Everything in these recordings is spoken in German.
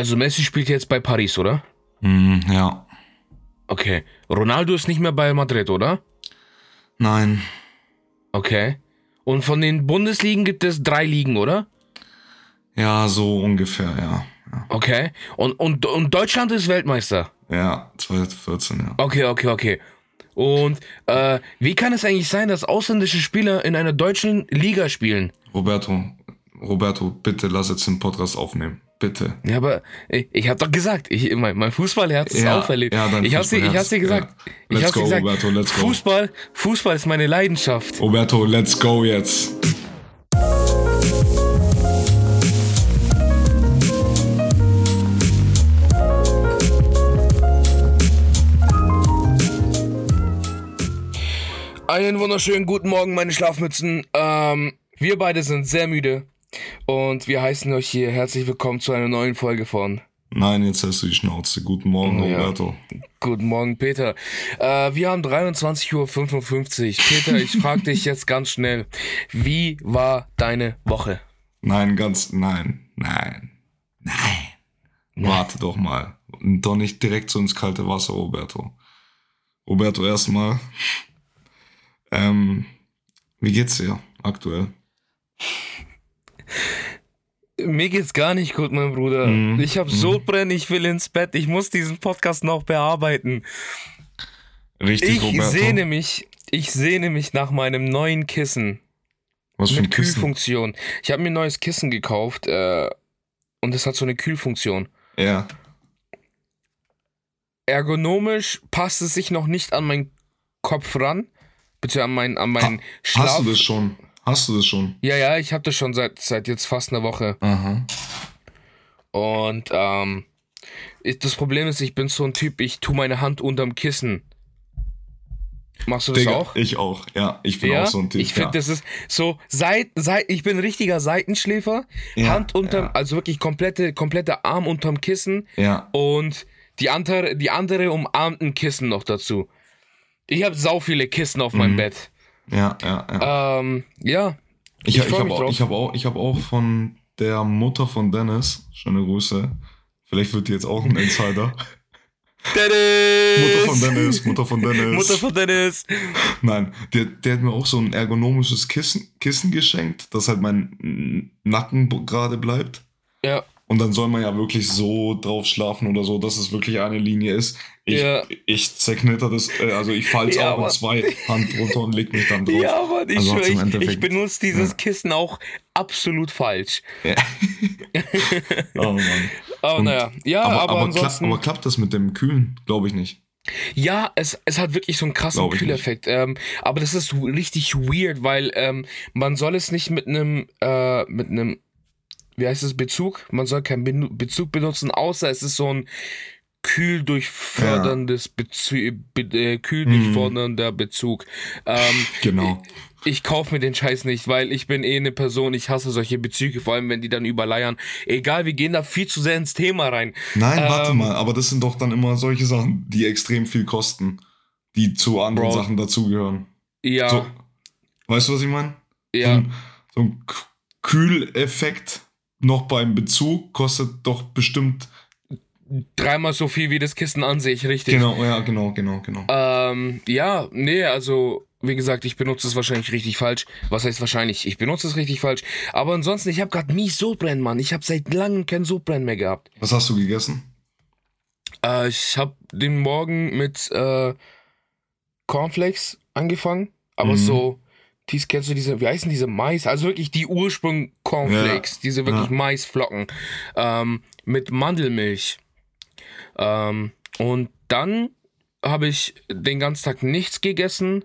Also Messi spielt jetzt bei Paris, oder? Mhm, ja. Okay. Ronaldo ist nicht mehr bei Madrid, oder? Nein. Okay. Und von den Bundesligen gibt es drei Ligen, oder? Ja, so ungefähr, ja. Ja, Okay. Und, und, und Deutschland ist Weltmeister. ja 2014, ja. Okay, okay, okay. Und äh, wie kann es eigentlich sein, dass ausländische Spieler in einer deutschen Liga spielen? Roberto, Roberto, bitte lass jetzt den Podcast aufnehmen. Bitte. Ja, aber ich, ich habe doch gesagt, ich, mein, mein Fußballherz ist Ja, auferlebt. ja, ich hab's dir, hab's dir gesagt. ja. Ich hab's dir go, gesagt. Roberto, let's go. Fußball, Fußball ist meine Leidenschaft. Roberto, let's go jetzt. Einen wunderschönen guten Morgen, meine Schlafmützen. Ähm, wir beide sind sehr müde und wir heißen euch hier herzlich willkommen zu einer neuen Folge von Nein, jetzt hast du die Schnauze. Guten Morgen, Ja. Roberto. Guten Morgen, Peter. Äh, wir haben 23.55 Uhr. Peter, ich frage dich jetzt ganz schnell, wie war deine Woche? Nein, ganz, nein, nein, nein. Warte doch mal. Und doch nicht direkt so ins kalte Wasser, Roberto. Roberto, erstmal. Ähm, wie geht's dir aktuell? Mir geht's gar nicht gut, mein Bruder. Mhm. Ich habe Sodbrennen, ich will ins Bett. Ich muss diesen Podcast noch bearbeiten. Richtig, Ich Roberto? sehne mich, ich sehne mich nach meinem neuen Kissen Was für ein mit Kissen? Kühlfunktion. Ich habe mir ein neues Kissen gekauft äh, und es hat so eine Kühlfunktion. Ja. Ergonomisch passt es sich noch nicht an meinen Kopf ran, bitte an meinen, an meinen Schlaf. Hast du das schon? Hast du das schon? Ja, ja, ich habe das schon seit, seit jetzt fast einer Woche. Aha. Und ähm, ich, das Problem ist, ich bin so ein Typ, ich tue meine Hand unterm Kissen. Machst du das Digga, auch? ich auch. Ja, ich bin ja, auch so ein Typ. ich finde, ja. das ist so, seit, seit, ich bin richtiger Seitenschläfer, Ja, Hand unterm, also wirklich komplette, komplette Arm unterm Kissen Ja, und die andere, die andere umarmt ein Kissen noch dazu. Ich habe sau viele Kissen auf Mhm. meinem Bett. Ja, ja, ja. Ähm, ja. Ich, ich ich, habe auch, ich hab auch, ich hab auch von der Mutter von Dennis, schöne Grüße. Vielleicht wird die jetzt auch ein Insider. Mutter von Dennis, Mutter von Dennis. Mutter von Dennis. Nein, der, der hat mir auch so ein ergonomisches Kissen, Kissen geschenkt, dass halt mein Nacken gerade bleibt. Ja. Und dann soll man ja wirklich so drauf schlafen oder so, dass es wirklich eine Linie ist. Ich, Ja. ich zerknitter das, äh, also ich falle Ja, auch Mann. zwei Hand runter und leg mich dann drauf. Ja, Mann, ich, Also ich, ich benutze dieses Ja. Kissen auch absolut falsch. Ja. oh Mann. Aber Und- naja, ja, aber, aber, aber, ansonsten. klappt, aber klappt das mit dem Kühlen? Glaube ich nicht. Ja, es, es hat wirklich so einen krassen Kühleffekt. Ähm, aber das ist richtig weird, weil ähm, man soll es nicht mit einem, äh, mit einem, wie heißt es, Bezug? Man soll keinen Bezug benutzen, außer es ist so ein kühldurchförderndes Bezug, be äh, kühldurchfördernder Bezug. Ähm, Genau. ich kaufe mir den Scheiß nicht, weil ich bin eh eine Person, ich hasse solche Bezüge, vor allem wenn die dann überleiern. Egal, wir gehen da viel zu sehr ins Thema rein. Nein, warte Ähm, mal, aber das sind doch dann immer solche Sachen, die extrem viel kosten, die zu anderen Bro. Sachen dazugehören. Ja, So, weißt du, was ich meine? So ja. ein, so ein Kühleffekt noch beim Bezug kostet doch bestimmt. Dreimal so viel wie das Kissen an sich, richtig. Genau, ja, genau, genau, genau. Ähm, ja, nee, also, wie gesagt, ich benutze es wahrscheinlich richtig falsch. Was heißt wahrscheinlich? Ich benutze es richtig falsch. Aber ansonsten, ich habe gerade mies Sodbrennen, Mann. Ich habe seit langem kein Sodbrennen mehr gehabt. Was hast du gegessen? Äh, ich habe den Morgen mit äh, Cornflakes angefangen. Aber Mhm. so, dies kennst du diese, wie heißen diese Mais? Also wirklich die Ursprung Cornflakes, Ja, diese wirklich ja. Maisflocken. Ähm, mit Mandelmilch. Ähm, und dann habe ich den ganzen Tag nichts gegessen.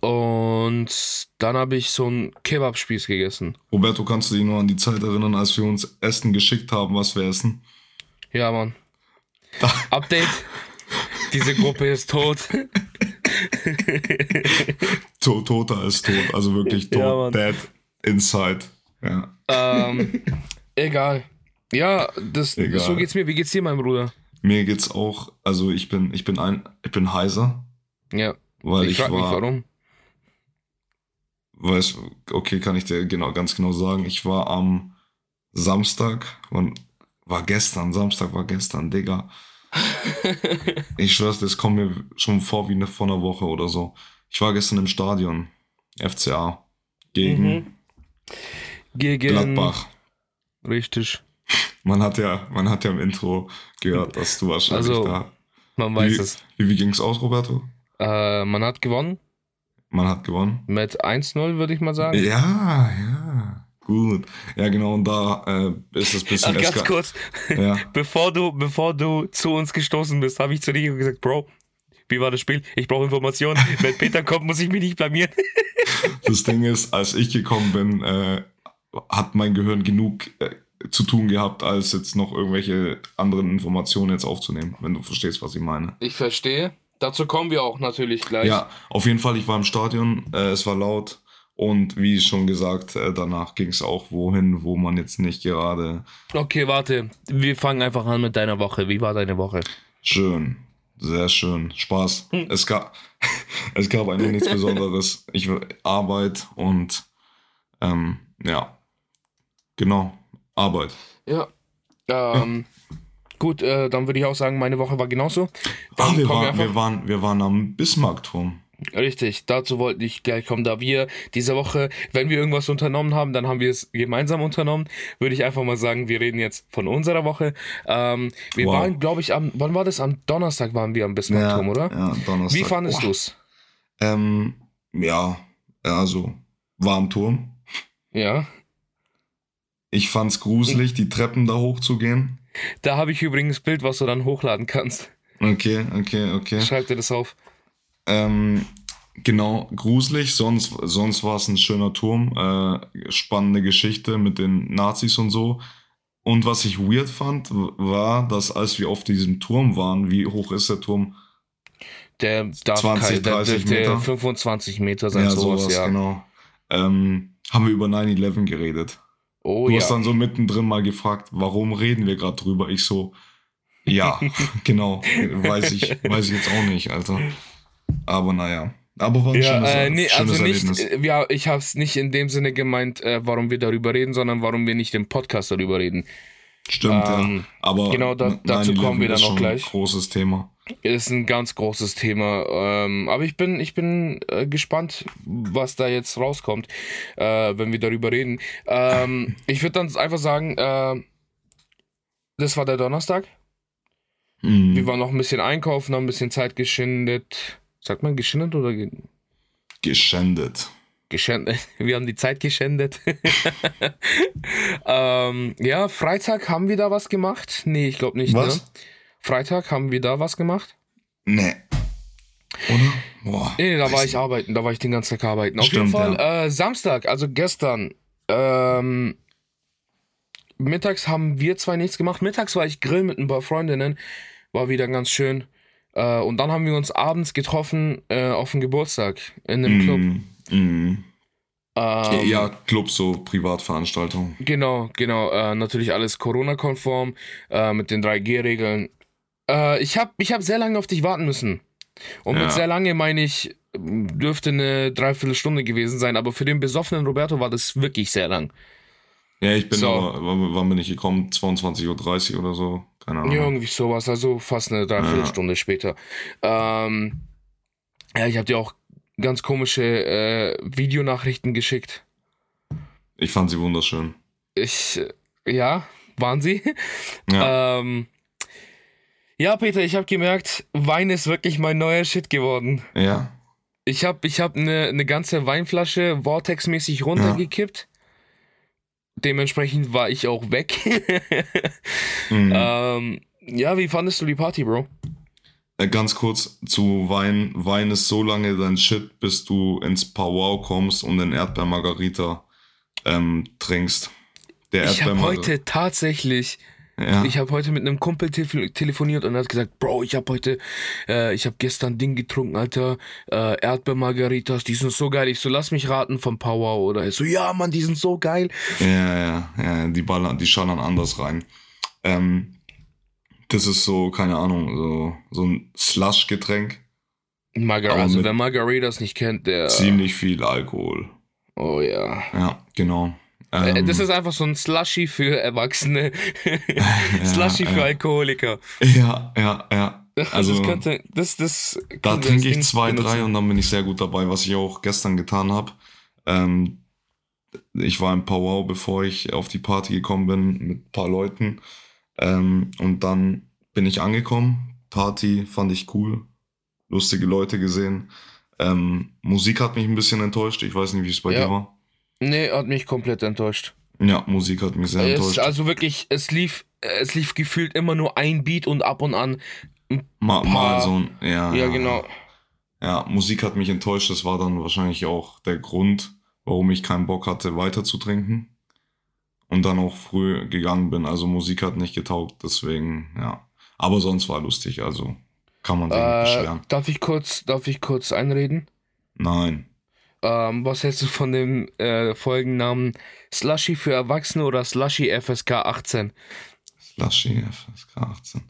Und dann habe ich so einen Kebabspieß gegessen. Roberto, kannst du dich noch an die Zeit erinnern, als wir uns Essen geschickt haben, was wir essen? Ja, Mann. Update. Diese Gruppe ist tot. To Toter ist tot, also wirklich tot, Ja, dead inside. Ja. ähm, egal. Ja, das, Egal. so geht's mir. Wie geht's dir, mein Bruder? Mir geht's auch, also ich bin, ich bin ein, ich bin heiser, Ja, weil ich, ich, frag mich, war, warum. weiß, okay, kann ich dir genau, ganz genau sagen, ich war am Samstag, wann, war gestern, Samstag war gestern, Digga. ich schwör's, das kommt mir schon vor wie eine, vor einer Woche oder so. Ich war gestern im Stadion, FCA, gegen Mhm. Gegen. Gladbach. Richtig. Man hat ja, man hat ja im Intro gehört, dass du wahrscheinlich Also, da. Man weiß wie, es. Wie, wie ging's aus, Roberto? Äh, man hat gewonnen Man hat gewonnen. mit 1-0, würde ich mal sagen. Ja, ja. Gut. Ja, genau, und da äh, ist es ein bisschen Ach, ganz kurz, Ja. bevor du, bevor du zu uns gestoßen bist, habe ich zu dir gesagt, Bro, wie war das Spiel? Ich brauche Informationen. Wenn Peter kommt, muss ich mich nicht blamieren. Das Ding ist, als ich gekommen bin, äh, hat mein Gehirn genug äh, zu tun gehabt, als jetzt noch irgendwelche anderen Informationen jetzt aufzunehmen, wenn du verstehst, was ich meine. Ich verstehe. Dazu kommen wir auch natürlich gleich. Ja, auf jeden Fall, ich war im Stadion, äh, es war laut und wie schon gesagt, äh, danach ging es auch wohin, wo man jetzt nicht gerade Okay, warte. Wir fangen einfach an mit deiner Woche. Wie war deine Woche? schön, sehr schön, Spaß. Hm. Es gab, es gab eigentlich nichts Besonderes. Ich Arbeit und ähm, ja, genau, Arbeit. Ja. Ähm, gut, äh, dann würde ich auch sagen, meine Woche war genauso. Ah, Dann wir, waren, wir, waren, wir waren am Bismarckturm. Richtig, dazu wollte ich gleich kommen. Da wir diese Woche, wenn wir irgendwas unternommen haben, dann haben wir es gemeinsam unternommen. Würde ich einfach mal sagen, wir reden jetzt von unserer Woche. Ähm, wir Wow. waren, glaube ich, am, wann war das? Am Donnerstag waren wir am Bismarckturm, oder? Ja, Donnerstag. Wie fandest Oh. du's? Ähm, ja, also war am Turm. Ja. Ich fand's gruselig, die Treppen da hochzugehen. Da habe ich übrigens Bild, was du dann hochladen kannst. Okay, okay, okay. Schreib dir das auf. Ähm, genau, gruselig, sonst, sonst war es ein schöner Turm. Äh, spannende Geschichte mit den Nazis und so. Und was ich weird fand, war, dass als wir auf diesem Turm waren, wie hoch ist der Turm? Der darf 20, kein, der, 30 der, der Meter? 25 Meter sein, sowas, ja. genau. Ähm, haben wir über 9-11 geredet. Oh Du ja. hast dann so mittendrin mal gefragt, warum reden wir gerade drüber? Ich so, ja, genau, weiß ich, weiß ich jetzt auch nicht, Alter. Aber naja, aber war ein Ja, schönes, äh, nee, schönes also nicht, Erlebnis. äh, ja, ich habe es nicht in dem Sinne gemeint, äh, warum wir darüber reden, sondern warum wir nicht im Podcast darüber reden. Stimmt, ähm, ja. Aber genau, da- dazu 9/11 kommen wir dann noch gleich. Ein großes Thema. Ist ein ganz großes Thema. Ähm, aber ich bin, ich bin äh, gespannt, was da jetzt rauskommt, äh, wenn wir darüber reden. Ähm, ich würde dann einfach sagen, äh, das war der Donnerstag. Mhm. Wir waren noch ein bisschen einkaufen, haben ein bisschen Zeit geschindet. Sagt man geschindet oder ge Geschändet. geschändet? Wir haben die Zeit geschändet. ähm, ja, Freitag haben wir da was gemacht? Nee, ich glaube nicht. Was? Ne? Freitag haben wir da was gemacht? Nee. Oder? Boah. Nee, da war ich arbeiten, da war ich den ganzen Tag arbeiten. Auf Stimmt, jeden Fall, äh, Samstag, also gestern, ähm, mittags haben wir zwei nichts gemacht. Mittags war ich grillen mit ein paar Freundinnen, war wieder ganz schön. Äh, und dann haben wir uns abends getroffen äh, auf dem Geburtstag in einem Club. Mhm. Mhm. Ähm, ja, Club, so Privatveranstaltung. Genau, genau. Äh, natürlich alles Corona-konform äh, mit den 3G-Regeln. Äh, ich habe ich hab sehr lange auf dich warten müssen. Und Ja. mit sehr lange meine ich, dürfte eine Dreiviertelstunde gewesen sein, aber für den besoffenen Roberto war das wirklich sehr lang. Ja, ich bin So. aber, wann bin ich gekommen? 22.30 Uhr oder so? Keine Ahnung. Ja, irgendwie sowas, also fast eine Dreiviertelstunde später. Ähm, ja, ich habe dir auch ganz komische äh, Videonachrichten geschickt. Ich fand sie wunderschön. Ich, äh, ja, waren sie? Ja. Ähm, ja, Peter, ich habe gemerkt, Wein ist wirklich mein neuer Shit geworden. ja. Ich habe ich hab eine ne ganze Weinflasche Vortex-mäßig runtergekippt. Dementsprechend war ich auch weg. Mhm. ähm, ja, wie fandest du die Party, Bro? Äh, Ganz kurz zu Wein. Wein ist so lange dein Shit, bis du ins Powwow kommst und den Erdbeer-Margarita ähm, trinkst. Der Ich habe heute tatsächlich, Ja. ich habe heute mit einem Kumpel tele telefoniert und er hat gesagt, Bro, ich habe heute, äh, ich habe gestern Ding getrunken, Alter, äh, Erdbeer-Margaritas, die sind so geil. Ich so, lass mich raten vom Powwow. Oder er so, ja, Mann, die sind so geil. Ja, ja, ja, die ballern, die schallern anders rein. Ähm, das ist so, keine Ahnung, so, so ein Slush-Getränk. Margar Aber also wer Margaritas nicht kennt, der. Ziemlich viel Alkohol. Oh ja. Ja, genau. Äh, Ähm, Das ist einfach so ein Slushy für Erwachsene. Slushy für ja. Alkoholiker. ja, ja, ja. Also, das könnte, das, das da könnte trinke das Ding ich zwei, benutzen. drei und dann bin ich sehr gut dabei, was ich auch gestern getan habe. Ähm, ich war im Powwow, bevor ich auf die Party gekommen bin mit ein paar Leuten. Ähm, und dann bin ich angekommen. Party fand ich cool. Lustige Leute gesehen. Ähm, Musik hat mich ein bisschen enttäuscht. Ich weiß nicht, wie es bei Ja. dir war. Nee, hat mich komplett enttäuscht. Ja, Musik hat mich sehr Es, enttäuscht. also wirklich, es lief, es lief gefühlt immer nur ein Beat und ab und an. mal, mal so ein, ja, Ja, genau. Ja, Musik hat mich enttäuscht. Das war dann wahrscheinlich auch der Grund, warum ich keinen Bock hatte, weiter zu trinken. Und dann auch früh gegangen bin. Also Musik hat nicht getaugt, deswegen, ja. Aber sonst war lustig, also kann man sich nicht Äh, beschweren. darf ich kurz, darf ich kurz einreden? Nein. Ähm, was hältst du von dem äh, Folgennamen Slushy für Erwachsene oder Slushy FSK 18? Slushy FSK 18.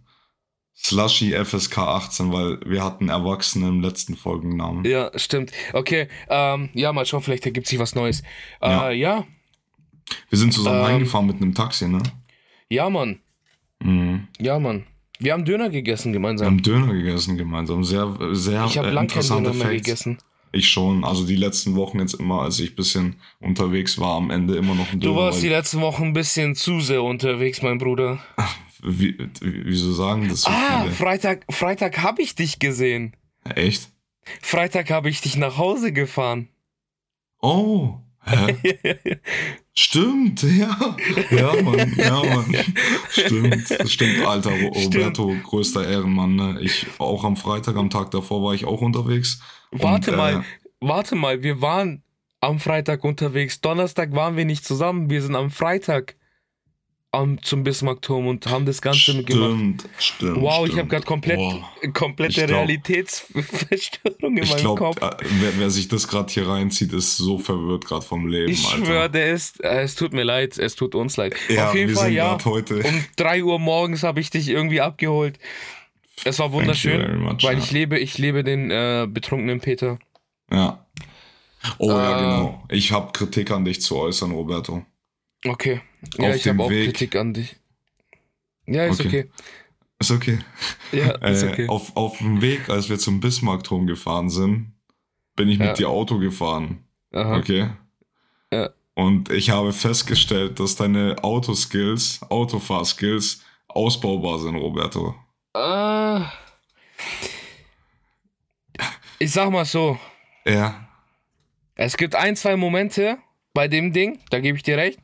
Slushy FSK 18, weil wir hatten Erwachsene im letzten Folgennamen. Ja, stimmt. Okay, ähm, ja, mal schauen, vielleicht ergibt sich was Neues. Äh, Ja. ja. Wir sind zusammen Ähm, reingefahren mit einem Taxi, ne? ja, Mann. Mhm. Ja, Mann. Wir haben Döner gegessen Wir gemeinsam. haben Döner gegessen gemeinsam. Sehr, sehr ich habe äh, lang keinen interessante Döner mehr Facts. gegessen. Ich schon. Also die letzten Wochen jetzt immer, als ich ein bisschen unterwegs war, am Ende immer noch ein Du Döner. warst die letzten Wochen ein bisschen zu sehr unterwegs, mein Bruder. wie- wieso sagen das so Ah, viele? Freitag, Freitag habe ich dich gesehen. Echt? Freitag habe ich dich nach Hause gefahren. Oh, hä? Stimmt, ja. Ja, Mann, ja, Mann. Stimmt, das stimmt, Alter. Ro- Stimmt. Roberto, größter Ehrenmann. Ne? Ich auch am Freitag, am Tag davor war ich auch unterwegs. Warte Und, mal, äh, warte mal, wir waren am Freitag unterwegs. Donnerstag waren wir nicht zusammen. Wir sind am Freitag am, zum Bismarckturm und haben das Ganze. Stimmt, stimmt. Wow, ich stimmt. habe gerade komplett, Boah. komplette Ich glaub- Realitätsverstörung in Ich meinem glaube, Kopf. wer, wer sich das gerade hier reinzieht, ist so verwirrt gerade vom Leben, Ich Alter. schwöre, der ist, äh, es tut mir leid, es tut uns leid. Ja, Auf jeden wir Fall, sind ja. heute. Um 3 Uhr morgens habe ich dich irgendwie abgeholt. Es war wunderschön, much, weil ja. ich lebe, ich lebe den äh, betrunkenen Peter. Ja. Oh ja, Äh, genau. Ich habe Kritik an dich zu äußern, Roberto. Okay. Ja, Auf ich dem habe auch Weg. Kritik an dich. Ja, ist Okay. okay. Ist okay. Ja, ist Äh, okay. auf, auf dem Weg, als wir zum Bismarckturm gefahren sind, bin ich Ja. mit dir Auto gefahren. Aha. Okay. Ja. Und ich habe festgestellt, dass deine Autoskills, Autofahrskills ausbaubar sind, Roberto. Ah. ich sag mal so, Ja. es gibt ein, zwei Momente bei dem Ding, da gebe ich dir recht.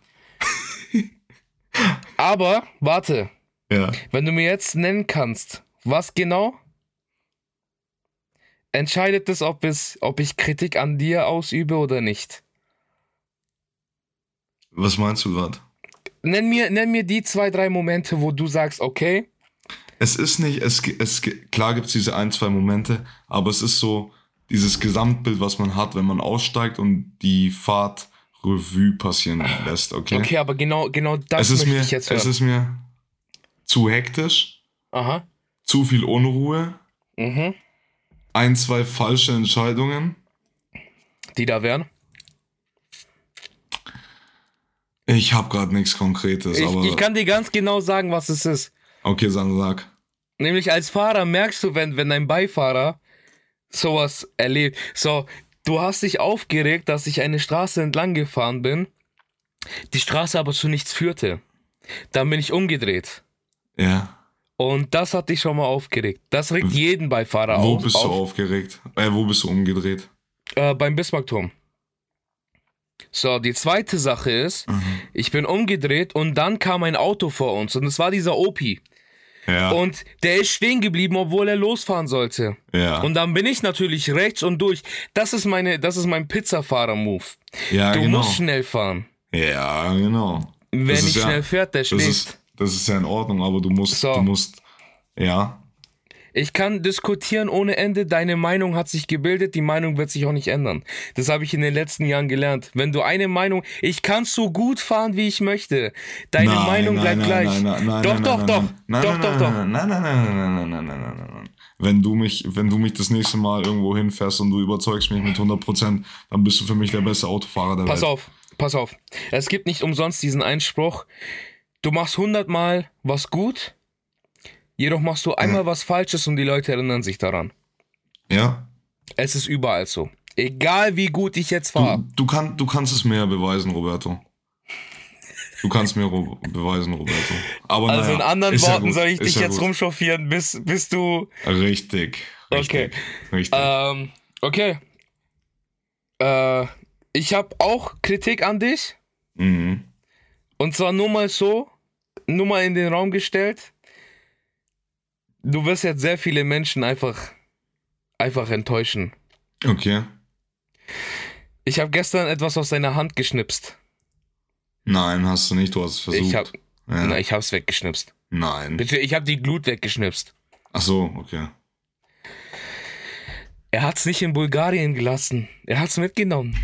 Aber, warte, Ja. wenn du mir jetzt nennen kannst, was genau, entscheidet es, ob, es, ob ich Kritik an dir ausübe oder nicht. Was meinst du gerade? Nenn mir, nenn mir die zwei, drei Momente, wo du sagst, okay, Es ist nicht, es, es klar gibt es diese ein, zwei Momente, aber es ist so dieses Gesamtbild, was man hat, wenn man aussteigt und die Fahrt Revue passieren lässt, okay? okay, aber genau, genau das es ist möchte mir, ich jetzt es hören. ist mir zu hektisch, Aha. zu viel Unruhe, Mhm. ein, zwei falsche Entscheidungen. Die da wären. Ich habe gerade nichts Konkretes, Ich, aber ich kann dir ganz genau sagen, was es ist. okay, dann sag. Nämlich als Fahrer merkst du, wenn, wenn dein Beifahrer sowas erlebt. So, du hast dich aufgeregt, dass ich eine Straße entlang gefahren bin, die Straße aber zu nichts führte. Dann bin ich umgedreht. Ja. Und das hat dich schon mal aufgeregt. Das regt jeden Beifahrer Wo auf. bist du auf aufgeregt? Äh, wo bist du umgedreht? äh, beim Bismarckturm. So, die zweite Sache ist, Mhm. ich bin umgedreht und dann kam ein Auto vor uns und es war dieser Opi. Ja. Und der ist stehen geblieben, obwohl er losfahren sollte. ja. Und dann bin ich natürlich rechts und durch. Das ist meine, das ist mein Pizzafahrer-Move. ja, Du genau. musst schnell fahren. Ja, genau. Wer Das nicht ja- schnell fährt, der Das schläft. ist, das ist ja in Ordnung, aber du musst, So. du musst, ja, Ich kann diskutieren ohne Ende. Deine Meinung hat sich gebildet. Die Meinung wird sich auch nicht ändern. Das habe ich in den letzten Jahren gelernt. Wenn du eine Meinung, ich kann so gut fahren, wie ich möchte. Deine Nein, Meinung nein, bleibt gleich. Nein, nein, nein, doch, nein, doch, doch, nein, doch, nein, doch, nein, doch. Nein, nein, nein, nein, nein, nein, nein, nein, nein, nein. Wenn du mich, wenn du mich das nächste Mal irgendwo hinfährst und du überzeugst mich mit 100%, dann bist du für mich der beste Autofahrer der Pass Welt. auf, pass auf. Es gibt nicht umsonst diesen Einspruch, du machst hundertmal was gut, jedoch machst du einmal was Falsches und die Leute erinnern sich daran. Ja? Es ist überall so. Egal wie gut ich jetzt war. Du, du, kann, du kannst es mir ja beweisen, Roberto. Du kannst mir ro beweisen, Roberto. Aber Also naja, in anderen ja Worten gut, soll ich dich ja jetzt gut. rumchauffieren, bis, bis du. Richtig. Okay. Richtig. Richtig. Ähm, okay. Äh, ich habe auch Kritik an dich. mhm. Und zwar nur mal so, nur mal in den Raum gestellt. Du wirst jetzt sehr viele Menschen einfach, einfach enttäuschen. Okay. Ich habe gestern etwas aus deiner Hand geschnipst. Nein, hast du nicht. Du hast es versucht. Ich hab, ja. na, ich hab's weggeschnipst. Nein. Bitte, ich habe die Glut weggeschnipst. Ach so, okay. Er hat's nicht in Bulgarien gelassen. Er hat's mitgenommen.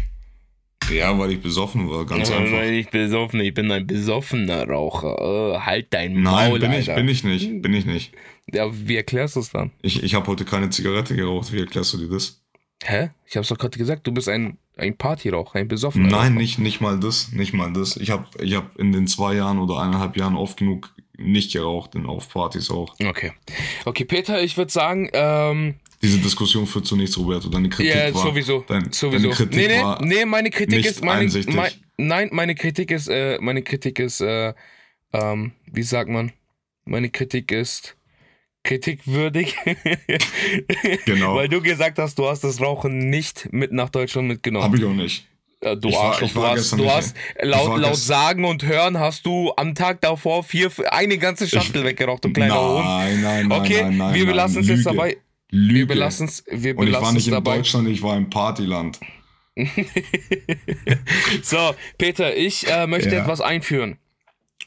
Ja, weil ich besoffen war, ganz Ja, einfach. weil ich besoffen, ich bin ein besoffener Raucher. Äh, halt dein Nein, Maul, bin ich, bin ich nicht. Bin ich nicht. Ja, wie erklärst du es dann? Ich, ich habe heute keine Zigarette geraucht. Wie erklärst du dir das? Hä? Ich hab's doch gerade gesagt, du bist ein, ein Partyraucher, ein besoffener Nein, Raucher. nicht, nicht mal das. Nicht mal das. Ich habe ich hab in den zwei Jahren oder eineinhalb Jahren oft genug nicht geraucht, denn auf Partys auch. Okay. Okay, Peter, ich würde sagen, ähm, Diese Diskussion führt zu nichts, Roberto. Deine Kritik ja, war... sowieso. Dein, sowieso. Deine Kritik nee, nee, war... nee, meine Kritik ist meine, mein, Nein, meine Kritik ist, äh, meine Kritik ist, äh, ähm, wie sagt man? Meine Kritik ist kritikwürdig. Genau. Weil du gesagt hast, du hast das Rauchen nicht mit nach Deutschland mitgenommen. Habe ich auch nicht. Äh, du Ich war- Arschloch, ich du war hast, du hast ich laut, war laut Sagen und Hören hast du am Tag davor vier, eine ganze Schachtel weggeraucht, du kleiner Hund. Nein, nein, nein, Okay, nein, nein. wir nein. belassen es jetzt dabei. Lüge. Wir belassen es, wir Und ich war nicht in dabei. Deutschland, ich war im Partyland. So, Peter, ich äh, möchte Ja. etwas einführen,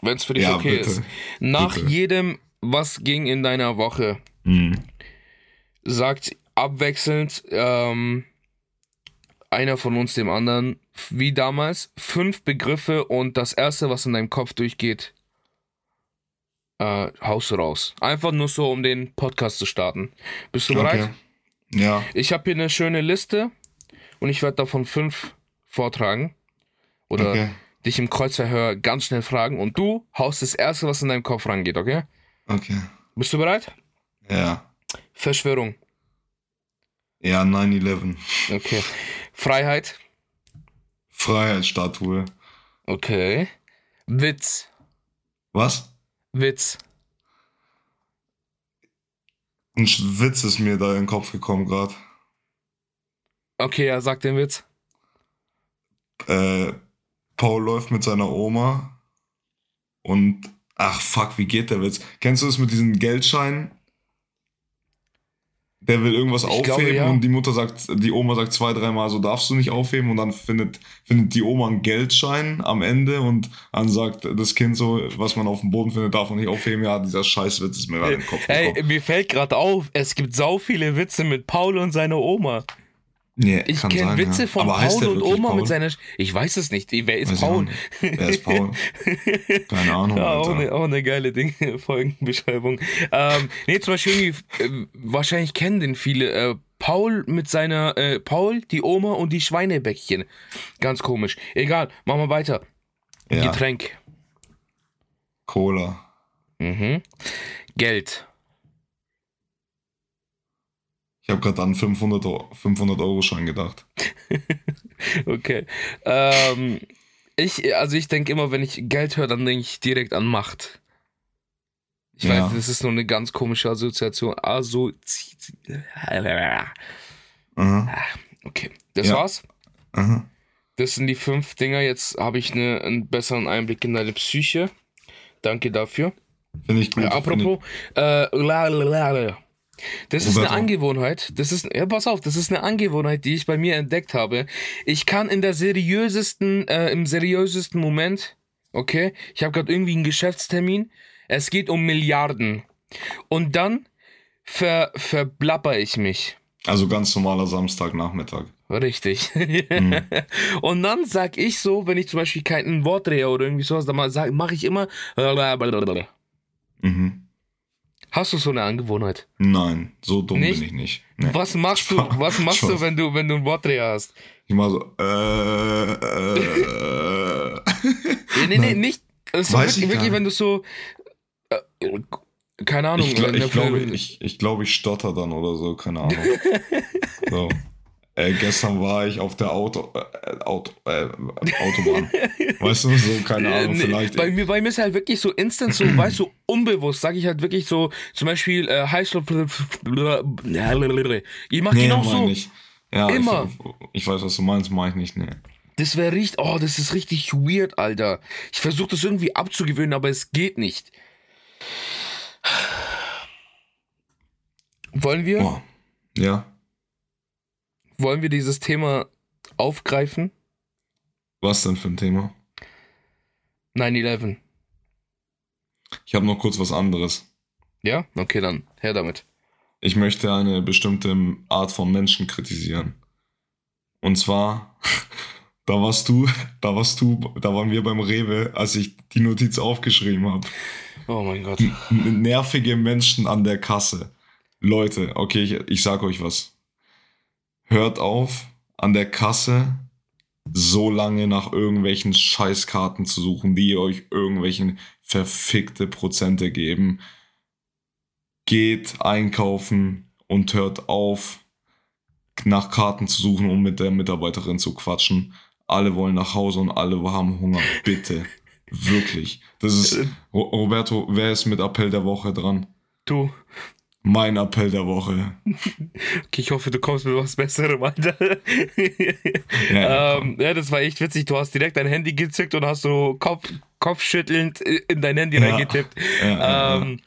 wenn es für dich Ja, okay bitte. ist. Nach Bitte. jedem, was ging in deiner Woche, Hm. sagt abwechselnd ähm, einer von uns dem anderen, wie damals, fünf Begriffe und das erste, was in deinem Kopf durchgeht, äh, haust du raus. Einfach nur so, um den Podcast zu starten. Bist du bereit? Okay. Ja. Ich habe hier eine schöne Liste und ich werde davon fünf vortragen. Oder Okay. dich im Kreuzverhör ganz schnell fragen und du haust das erste, was in deinem Kopf rangeht, okay? Okay. Bist du bereit? Ja. Verschwörung. Ja, 9-11. Okay. Freiheit. Freiheitsstatue. Okay. Witz. Was? Witz. Ein Witz ist mir da in den Kopf gekommen gerade. Okay, ja, sag den Witz. Äh, Paul läuft mit seiner Oma und ach fuck, wie geht der Witz? Kennst du das mit diesen Geldscheinen? Der will irgendwas Ich aufheben glaube, ja. und die Mutter sagt, die Oma sagt zwei, dreimal, so darfst du nicht aufheben und dann findet, findet die Oma einen Geldschein am Ende und dann sagt das Kind so, was man auf dem Boden findet, darf man nicht aufheben. Ja, dieser Scheißwitz ist mir gerade den Kopf Ey, mir fällt gerade auf, es gibt sau viele Witze mit Paul und seiner Oma. Nee, Ich kenne Witze ja. von Aber Paul und Oma Paul? mit seiner. Sch ich weiß es nicht. Wer ist Weiß auch Paul? Wer ist Paul? Keine Ahnung, Ja, auch Alter. eine, auch eine geile Ding, Folgenbeschreibung. Ähm, nee, zum Beispiel äh, wahrscheinlich kennen den viele. Äh, Paul mit seiner, äh, Paul, die Oma und die Schweinebäckchen. Ganz komisch. Egal, machen wir weiter. Ja, Getränk. Cola. Mhm. Geld. Ich habe gerade an 500 Euro, 500 Euro Schein gedacht. Okay. Ähm, ich, also ich denke immer, wenn ich Geld höre, dann denke ich direkt an Macht. Ich Ja. weiß, das ist nur eine ganz komische Assoziation. Assozi Aha, Okay, das Ja. war's. aha. Das sind die fünf Dinger. Jetzt habe ich eine, einen besseren Einblick in deine Psyche. Danke dafür. Finde ich gut. Ja, apropos, äh, la, la, la, la. Das ist eine. Angewohnheit. Das ist, ja, pass auf, das ist eine Angewohnheit, die ich bei mir entdeckt habe. Ich kann in der seriösesten, äh, im seriösesten Moment, okay, ich habe gerade irgendwie einen Geschäftstermin. Es geht um Milliarden. Und dann ver, verblapper ich mich. Also ganz normaler Samstagnachmittag. Richtig. Mhm. Und dann sag ich so, wenn ich zum Beispiel kein Wort drehe oder irgendwie sowas, dann mache ich immer. Mhm. Hast du so eine Angewohnheit? Nein, so dumm Nicht? bin ich nicht. Nee. Was machst du, was machst du, wenn du, wenn du einen Wortdreher hast? Ich mach so, äh, äh, Nee, nee, nee, nicht. Ist Weiß wirklich, ich wirklich wenn du so. Äh, keine Ahnung. ich, gl ich glaube, ich, ich, glaub, ich stotter dann oder so, keine Ahnung. so. Äh, gestern war ich auf der Auto, äh, Auto, äh, Autobahn. Weißt du, so, keine Äh, Ahnung, nee, vielleicht. Bei mir, bei mir ist halt wirklich so instant, so, weißt du, unbewusst, sage ich halt wirklich so, zum Beispiel äh, Heißluft. Ich mach nee, genau mein so. nicht. Ja, Immer. Ich, ich weiß, was du meinst, mach ich nicht, nee. Das wäre richtig, oh, das ist richtig weird, Alter. Ich versuche das irgendwie abzugewöhnen, aber es geht nicht. Wollen wir, Boah. Ja, wollen wir dieses Thema aufgreifen? was denn für ein Thema? 9-11. Ich habe noch kurz was anderes. Ja? Okay, dann her damit. Ich möchte eine bestimmte Art von Menschen kritisieren. Und zwar, da warst du, da warst du, da waren wir beim Rewe, als ich die Notiz aufgeschrieben habe. Oh mein Gott. Nervige Menschen an der Kasse. Leute, okay, ich, ich sag euch was. Hört auf, an der Kasse so lange nach irgendwelchen Scheißkarten zu suchen, die euch irgendwelchen verfickte Prozente geben. Geht einkaufen und hört auf, nach Karten zu suchen, um mit der Mitarbeiterin zu quatschen. Alle wollen nach Hause und alle haben Hunger. Bitte. Wirklich. Das ist. Ro Roberto, wer ist mit Appell der Woche dran? Du. Mein Appell der Woche. Okay, ich hoffe, du kommst mit was Besserem, Alter. Ja, ähm, ja, das war echt witzig. Du hast direkt dein Handy gezückt und hast so Kopf, kopfschüttelnd in dein Handy Ja. reingetippt. Ja. Ähm,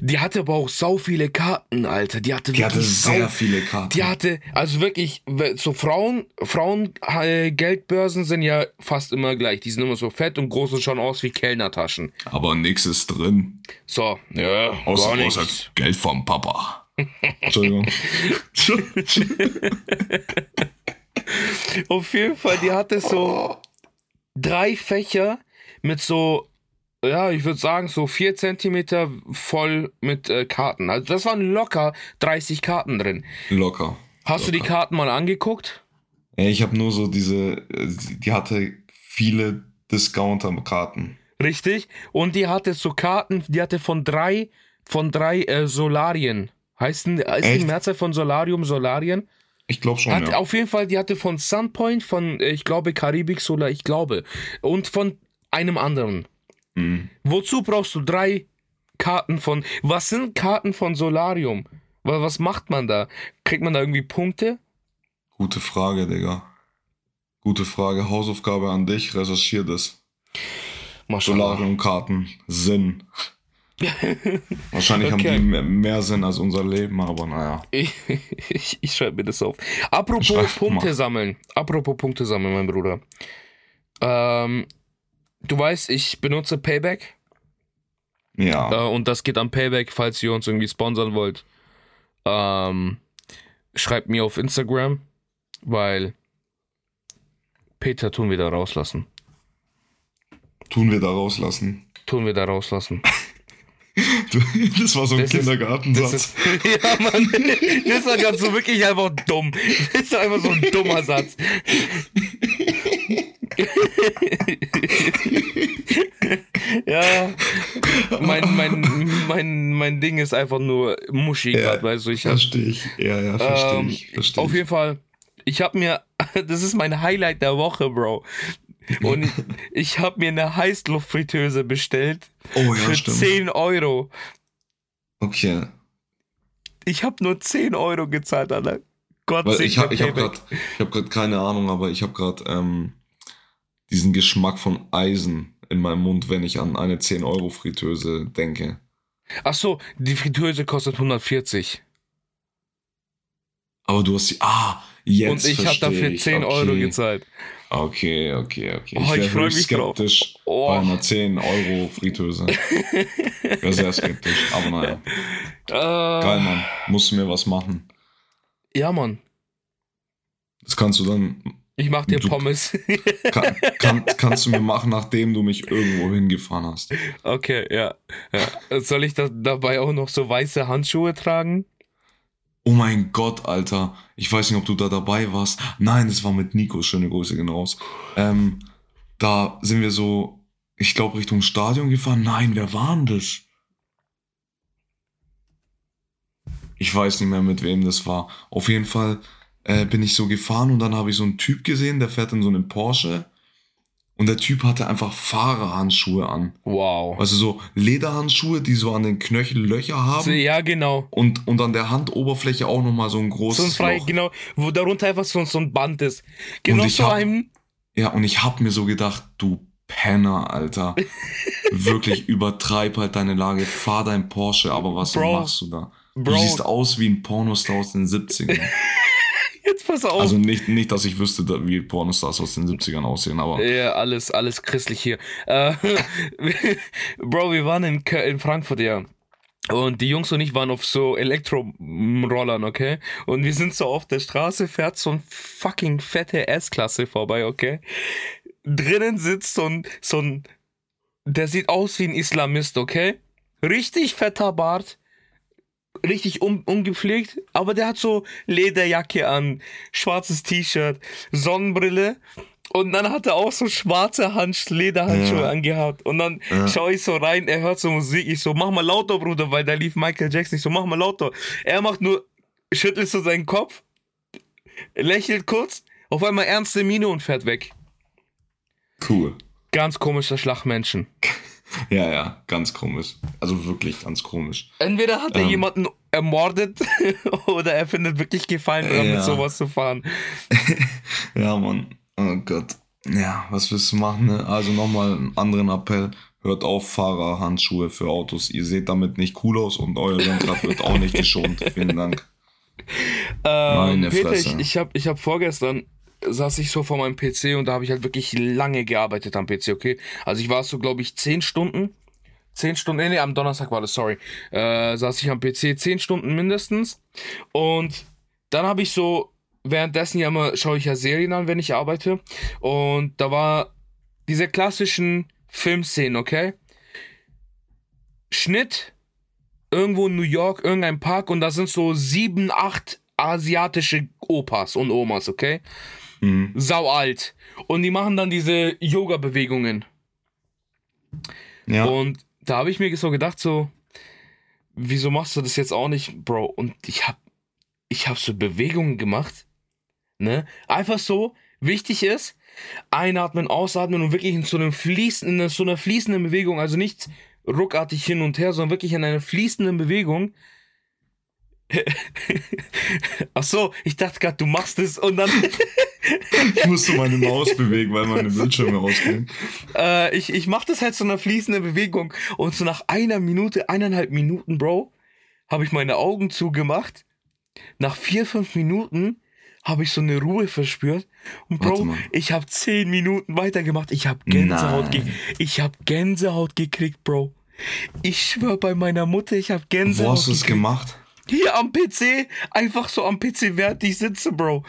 die hatte aber auch sau viele Karten, Alter. Die hatte Die hatte wirklich sehr sau, viele Karten. Die hatte, also wirklich, so Frauen, Frauen äh, Geldbörsen sind ja fast immer gleich. Die sind immer so fett und groß und schauen aus wie Kellnertaschen. Aber nichts ist drin. So, ja, Außer, außer. Geld vom Papa. Entschuldigung. Auf jeden Fall, die hatte so drei Fächer mit so, ja, ich würde sagen, so vier Zentimeter voll mit äh, Karten. Also das waren locker 30 Karten drin. Locker. Hast du die Karten mal angeguckt? Ich habe nur so diese, äh, die hatte viele Discounter-Karten. Richtig. Und die hatte so Karten, die hatte von drei, von drei äh, Solarien. Heißt denn, ist die Echt? Mehrzahl von Solarium Solarien? Ich glaube schon, Hat, ja. Auf jeden Fall, die hatte von Sunpoint, von, äh, ich glaube, Karibik Solar, ich glaube. Und von einem anderen. Mhm. Wozu brauchst du drei Karten von. Was sind Karten von Solarium? Wa- Was macht man da? Kriegt man da irgendwie Punkte? Gute Frage, Digga. Gute Frage. Hausaufgabe an dich. Recherchier das. Solariumkarten. Sinn. Wahrscheinlich Okay. haben die mehr, Sinn als unser Leben, aber naja. Ich, ich, ich schreibe mir das auf. Apropos Punkte mal. sammeln. Apropos Punkte sammeln, mein Bruder. Ähm, du weißt, ich benutze Payback. Ja. Äh, und das geht an Payback, falls ihr uns irgendwie sponsern wollt. Ähm, schreibt mir auf Instagram, weil Peter tun wir da rauslassen. Tun wir da rauslassen. Tun wir da rauslassen. Das war so ein Das ist- Kindergartensatz. Das ist, ja, Mann, das war gerade so wirklich einfach dumm. Das ist einfach so ein dummer Satz. Ja, mein, mein, mein, mein Ding ist einfach nur Muschi Ja, gerade, weißt du, ich Verstehe ich. Ja, ja, verstehe ähm, ich. Verstehe auf jeden Fall, ich habe mir, das ist mein Highlight der Woche, Bro. Und ich, ich habe mir eine Heißluftfritteuse bestellt Oh ja, für stimmt. 10 Euro. Okay. Ich habe nur 10 Euro gezahlt, Alter. Gott Weil segne ich habe hab gerade hab keine Ahnung, aber ich habe gerade ähm, diesen Geschmack von Eisen in meinem Mund, wenn ich an eine 10-Euro-Fritteuse denke. Ach so, die Fritteuse kostet 140. Aber du hast die. Ah, jetzt. und ich habe dafür ich. 10 Euro okay. gezahlt. Okay, okay, okay. Oh, ich wär freu höchst mich drauf. skeptisch Oh. bei einer 10-Euro-Fritteuse. Wäre sehr skeptisch, aber naja. Äh, Geil, Mann. Musst du mir was machen. Ja, Mann. Das kannst du dann. Ich mach dir Du- Pommes. Kann, kann, kannst du mir machen, nachdem du mich irgendwo hingefahren hast. okay, ja. ja. Soll ich da, dabei auch noch so weiße Handschuhe tragen? Oh mein Gott, Alter. Ich weiß nicht, ob du da dabei warst. Nein, das war mit Nico. Schöne Grüße gehen raus. Ähm, da sind wir so, ich glaube, Richtung Stadion gefahren. Nein, wer war denn das? Ich weiß nicht mehr, mit wem das war. Auf jeden Fall äh, bin ich so gefahren und dann habe ich so einen Typ gesehen, der fährt in so einem Porsche. Und der Typ hatte einfach Fahrerhandschuhe an. Wow. Also so Lederhandschuhe, die so an den Knöcheln Löcher haben. Ja, genau. Und, und an der Handoberfläche auch nochmal so ein So großes ein frei, Loch. genau, wo darunter einfach so, so ein Band ist. Genau so hab- einem. Ja, und ich hab mir so gedacht, du Penner, Alter. Wirklich übertreib halt deine Lage, fahr dein Porsche, aber was Bro. machst du da? Bro. Du siehst aus wie ein Pornostar aus den 70ern. Jetzt pass auf. Also nicht, nicht, dass ich wüsste, wie Pornostars aus den 70ern aussehen, aber ja, alles, alles christlich hier. Äh, Bro, wir waren in, in Frankfurt, ja. Und die Jungs und ich waren auf so Elektrorollern, okay? Und wir sind so auf der Straße, fährt so ein fucking fette S-Klasse vorbei, okay? Drinnen sitzt so ein, so ein, der sieht aus wie ein Islamist, okay? Richtig fetter Bart, richtig un ungepflegt, aber der hat so Lederjacke an, schwarzes T-Shirt, Sonnenbrille und dann hat er auch so schwarze Hand Lederhandschuhe Ja. angehabt und dann Ja. schaue ich so rein, er hört so Musik, ich so, mach mal lauter, Bruder, weil da lief Michael Jackson, ich so, mach mal lauter. Er macht nur, schüttelt so seinen Kopf, lächelt kurz, auf einmal ernste Miene und fährt weg. cool. Ganz komischer Schlagmenschen. Ja, ja, ganz komisch. Also wirklich ganz komisch. Entweder hat er Ähm. jemanden ermordet oder er findet wirklich Gefallen daran, Ja. mit sowas zu fahren. Ja, Mann. Oh Gott. Ja, was willst du machen, ne? Also nochmal einen anderen Appell. Hört auf, Fahrerhandschuhe für Autos. Ihr seht damit nicht cool aus und euer Lenkrad wird auch nicht geschont. Vielen Dank. Ähm, Meine Peter, Fresse. ich, ich habe ich hab vorgestern saß ich so vor meinem PC und da habe ich halt wirklich lange gearbeitet am PC, okay? Also ich war so, glaube ich, 10 Stunden. 10 Stunden, nee, am Donnerstag war das, sorry. Äh, saß ich am PC 10 Stunden mindestens. Und dann habe ich so, währenddessen ja immer, schaue ich ja Serien an, wenn ich arbeite. Und da war diese klassischen Filmszenen, okay? Schnitt, irgendwo in New York, irgendein Park und da sind so sieben, acht asiatische Opas und Omas, okay? Mhm. Sau alt. Und die machen dann diese Yoga-Bewegungen. Ja. Und da habe ich mir so gedacht, so, wieso machst du das jetzt auch nicht, Bro? Und ich habe ich hab so Bewegungen gemacht, ne? Einfach so, wichtig ist, einatmen, ausatmen und wirklich in so, einem fließenden, in so einer fließenden Bewegung, also nicht ruckartig hin und her, sondern wirklich in einer fließenden Bewegung. Ach so, ich dachte gerade, du machst es und dann Ich musste meine Maus bewegen, weil meine Bildschirme ausgehen. äh, ich, ich mache das halt so einer fließenden Bewegung und so nach einer Minute, eineinhalb Minuten, Bro, habe ich meine Augen zugemacht. Nach vier, fünf Minuten habe ich so eine Ruhe verspürt und Bro, ich habe zehn Minuten weitergemacht. Ich habe Gänsehaut, ge ich habe Gänsehaut gekriegt, Bro. Ich schwör bei meiner Mutter, ich habe Wo Gänsehaut hast du es gemacht? Hier am PC, einfach so am PC, während ich sitze, Bro.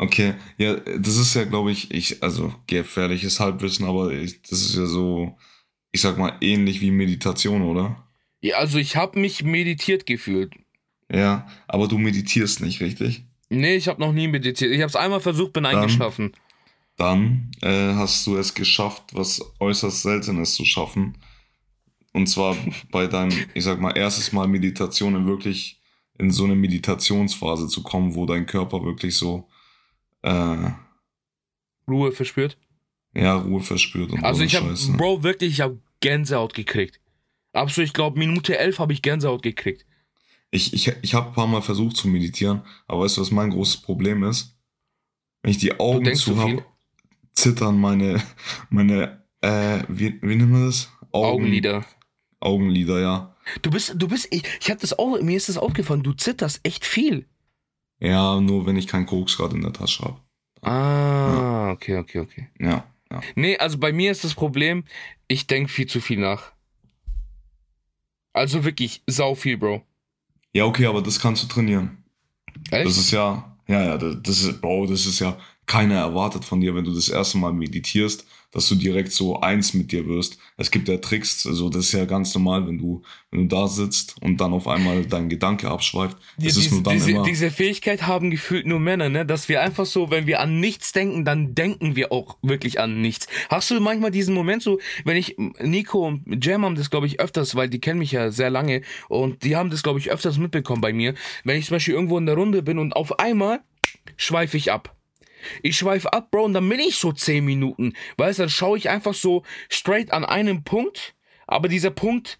Okay, ja, das ist ja, glaube ich, ich, also gefährliches Halbwissen, aber ich, das ist ja so, ich sag mal, ähnlich wie Meditation, oder? Ja, also ich habe mich meditiert gefühlt. Ja, aber du meditierst nicht, richtig? Nee, ich habe noch nie meditiert. Ich habe es einmal versucht, bin Dann- eingeschlafen. Dann äh, hast du es geschafft, was äußerst Seltenes zu schaffen. Und zwar bei deinem, ich sag mal, erstes Mal Meditation in wirklich in so eine Meditationsphase zu kommen, wo dein Körper wirklich so äh, Ruhe verspürt. ja, Ruhe verspürt und Also so ich habe. Bro, wirklich, ich habe Gänsehaut gekriegt. Absolut, ich glaube, Minute 11 habe ich Gänsehaut gekriegt. Ich, ich, ich habe ein paar Mal versucht zu meditieren, aber weißt du, was mein großes Problem ist? Wenn ich die Augen zu habe, zittern meine, meine, äh, wie, wie nennt man das? Augen- Augenlider. Augenlider, ja. Du bist, du bist, ich, ich habe das auch, mir ist das aufgefallen, du zitterst echt viel. Ja, nur wenn ich keinen Koks gerade in der Tasche habe. Ah, okay, okay, okay. Ja, ja. Nee, also bei mir ist das Problem, ich denke viel zu viel nach. Also wirklich sau viel, Bro. Ja, okay, aber das kannst du trainieren. Echt? Das ist ja, Ja, ja, das ist, Bro, das ist ja keiner erwartet von dir, wenn du das erste Mal meditierst, dass du direkt so eins mit dir wirst. Es gibt ja Tricks, also das ist ja ganz normal, wenn du, wenn du da sitzt und dann auf einmal dein Gedanke abschweift. Das Die- ist nur dann diese, immer. diese Fähigkeit haben gefühlt nur Männer, ne? Dass wir einfach so, wenn wir an nichts denken, dann denken wir auch wirklich an nichts. Hast du manchmal diesen Moment so, wenn ich, Nico und Jam haben das, glaube ich, öfters, weil die kennen mich ja sehr lange und die haben das, glaube ich, öfters mitbekommen bei mir. Wenn ich zum Beispiel irgendwo in der Runde bin und auf einmal schweife ich ab. Ich schweife ab, Bro, und dann bin ich so 10 Minuten. Weißt du, dann schaue ich einfach so straight an einem Punkt, aber dieser Punkt,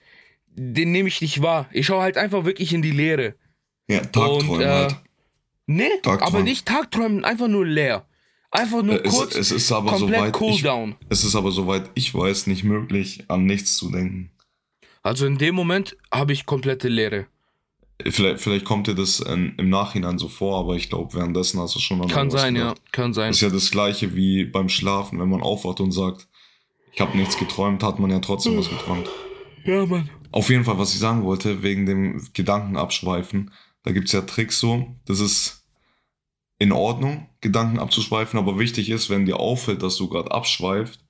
den nehme ich nicht wahr. Ich schaue halt einfach wirklich in die Leere. ja, Tagträume und, äh, halt. Nee, Tagträumen. aber nicht Tagträumen, einfach nur leer. Einfach nur Äh, es, kurz, es ist aber komplett soweit ich, Cooldown. es ist aber soweit ich weiß nicht möglich, an nichts zu denken. Also in dem Moment habe ich komplette Leere. Vielleicht, vielleicht kommt dir das ähm, im Nachhinein so vor, aber ich glaube, währenddessen hast du schon an Kann sein, ja, gedacht. kann sein. Ist ja das gleiche wie beim Schlafen, wenn man aufwacht und sagt, ich habe nichts geträumt, hat man ja trotzdem was geträumt. Ja, Mann. Auf jeden Fall, was ich sagen wollte, wegen dem Gedanken abschweifen, da gibt's ja Tricks so, das ist in Ordnung, Gedanken abzuschweifen, aber wichtig ist, wenn dir auffällt, dass du gerade abschweifst,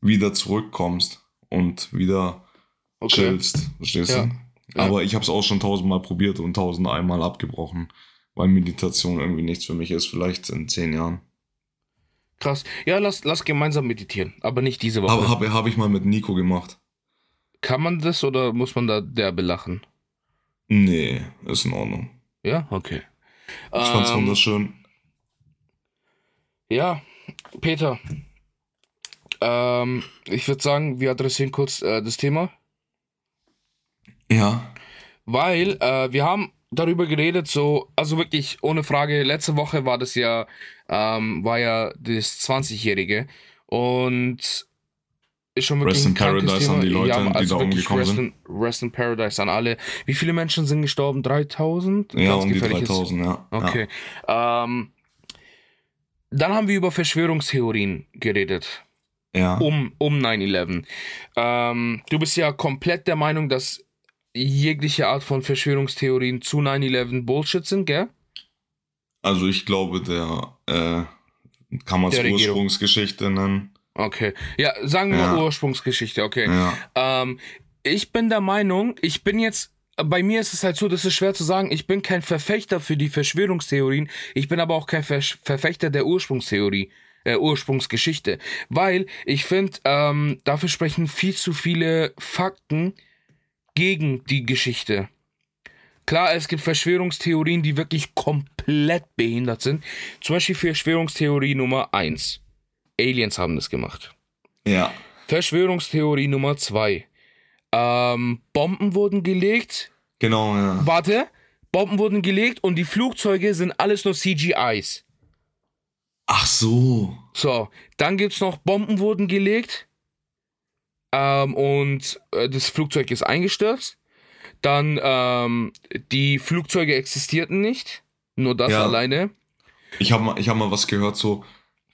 wieder zurückkommst und wieder Okay. chillst, verstehst Ja. du? Ja. Aber ich habe es auch schon tausendmal probiert und tausend einmal abgebrochen, weil Meditation irgendwie nichts für mich ist, vielleicht in zehn Jahren. Krass. Ja, lass, lass gemeinsam meditieren, aber nicht diese Woche. Aber habe hab ich mal mit Nico gemacht. Kann man das oder muss man da derbe lachen? Nee, ist in Ordnung. Ja, okay. Ich fand's Ähm, wunderschön. Ja, Peter. Ähm, ich würde sagen, wir adressieren kurz äh, das Thema. Ja. Weil äh, wir haben darüber geredet, so, also wirklich ohne Frage, letzte Woche war das ja, ähm, war ja das 20-Jährige und ist schon wirklich Rest in Paradise Thema. an die Leute, ja, die also da wirklich umgekommen Rest sind. In, Rest in Paradise an alle. Wie viele Menschen sind gestorben? 3000? Ja, Ganz um die gefährliches- 3000, ja. Okay. Ähm, dann haben wir über Verschwörungstheorien geredet Ja. ja. um, um 9-11. Ähm, du bist ja komplett der Meinung, dass jegliche Art von Verschwörungstheorien zu 9-11 Bullshit sind, gell? Also ich glaube, der, äh, kann man es. Ursprungsgeschichte nennen. Okay. Ja, sagen wir Ja. Ursprungsgeschichte, okay. Ja. Ähm, ich bin der Meinung, ich bin jetzt, bei mir ist es halt so, das ist schwer zu sagen, ich bin kein Verfechter für die Verschwörungstheorien, ich bin aber auch kein Ver Verfechter der Ursprungstheorie, äh, Ursprungsgeschichte, weil ich finde, ähm, dafür sprechen viel zu viele Fakten gegen die Geschichte. Klar, es gibt Verschwörungstheorien, die wirklich komplett behindert sind. Zum Beispiel Verschwörungstheorie Nummer 1. Aliens haben das gemacht. Ja. Verschwörungstheorie Nummer 2. Ähm, Bomben wurden gelegt. Genau, ja. Warte. Bomben wurden gelegt und die Flugzeuge sind alles nur CGIs. Ach so. So, dann gibt's noch Bomben wurden gelegt. Ähm, und äh, das Flugzeug ist eingestürzt. Dann, ähm, die Flugzeuge existierten nicht. Nur das Ja. alleine. Ich habe mal, ich hab mal was gehört, so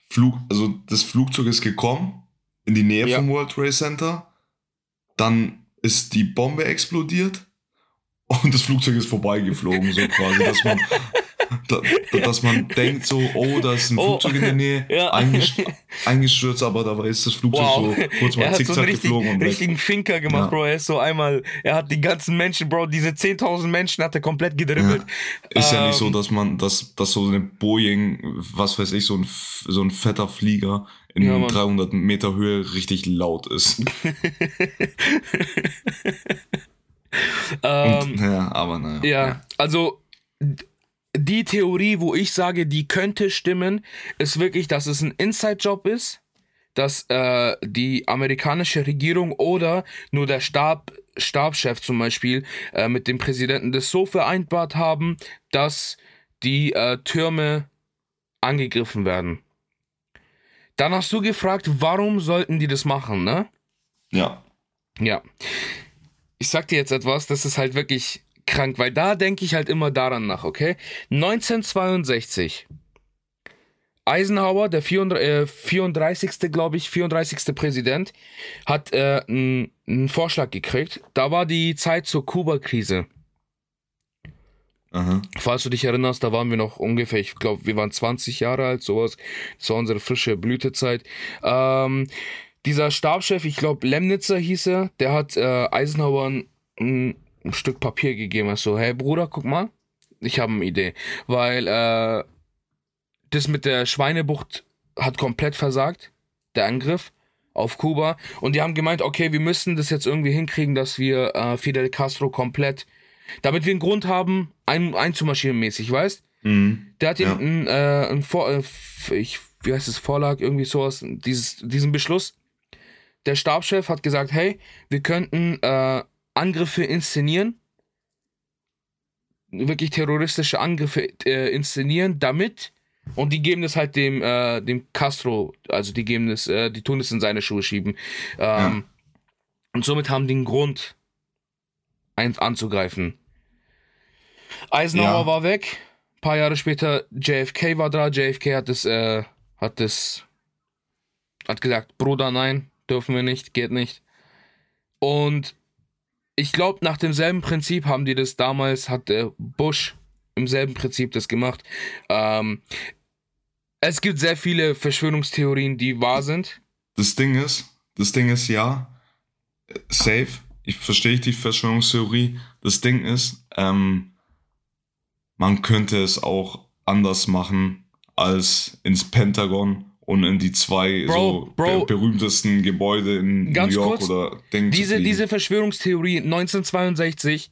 Flug, also das Flugzeug ist gekommen in die Nähe Ja. vom World Trade Center, dann ist die Bombe explodiert und das Flugzeug ist vorbeigeflogen, so quasi, dass man, da, dass man denkt so, oh, da ist ein Oh. Flugzeug in der Nähe, Ja. eingest- eingestürzt, aber dabei ist das Flugzeug Wow. so kurz mal hat so zickzack richtig, geflogen und weg. richtigen Finker gemacht, Ja. Bro. Er ist so einmal, er hat die ganzen Menschen, Bro, diese 10.000 Menschen hat er komplett gedribbelt. Ist ja nicht so, Ähm, dass man, dass, dass so eine Boeing, was weiß ich, so ein, so ein fetter Flieger in Ja, Mann. 300 Meter Höhe richtig laut ist. Ähm, Und, ja, aber naja. Ja, also d- die Theorie, wo ich sage, die könnte stimmen, ist wirklich, dass es ein Inside-Job ist, dass äh, die amerikanische Regierung oder nur der Stab, Stabschef zum Beispiel äh, mit dem Präsidenten das so vereinbart haben, dass die äh, Türme angegriffen werden. Dann hast du gefragt, warum sollten die das machen, ne? Ja. Ja. Ich sag dir jetzt etwas, das ist halt wirklich krank, weil da denke ich halt immer daran nach, okay? 1962. Eisenhower, der 34, äh, 34. glaube ich, 34. Präsident, hat äh, einen einen Vorschlag gekriegt. Da war die Zeit zur Kuba-Krise. Aha. Falls du dich erinnerst, da waren wir noch ungefähr, ich glaube, wir waren 20 Jahre alt, sowas. Das war unsere frische Blütezeit. Ähm, dieser Stabschef, ich glaube, Lemnitzer hieß er, der hat äh, Eisenhower ein, ein, Stück Papier gegeben. So, hey Bruder, guck mal, ich habe eine Idee. Weil äh, das mit der Schweinebucht hat komplett versagt, der Angriff auf Kuba. Und die haben gemeint, okay, wir müssen das jetzt irgendwie hinkriegen, dass wir äh, Fidel Castro komplett, damit wir einen Grund haben, ein, einzumarschieren mäßig, weißt? Mhm. Der hat ihm Ja. ein, äh, ein Vor, äh, ich, wie heißt es, Vorlag, irgendwie sowas, dieses, diesen Beschluss. Der Stabschef hat gesagt, hey, wir könnten äh, Angriffe inszenieren, wirklich terroristische Angriffe äh, inszenieren, damit und die geben das halt dem, äh, dem Castro, also die geben das, äh, die tun es in seine Schuhe schieben. Ähm, Und somit haben die einen Grund, eins anzugreifen. Eisenhower Ja. war weg. Ein paar Jahre später JFK war da. JFK hat das, äh, hat das, hat gesagt, Bruder, nein, dürfen wir nicht, geht nicht. Und ich glaube, nach demselben Prinzip haben die das damals, hat der Bush im selben Prinzip das gemacht. Ähm, es gibt sehr viele Verschwörungstheorien, die wahr sind. Das Ding ist, das Ding ist ja, äh, safe. Ich verstehe die Verschwörungstheorie. Das Ding ist, ähm, man könnte es auch anders machen als ins Pentagon und in die zwei Bro, so Bro. be berühmtemsten Gebäude in Ganz New York kurz, oder Ding Diese, diese Verschwörungstheorie 1962,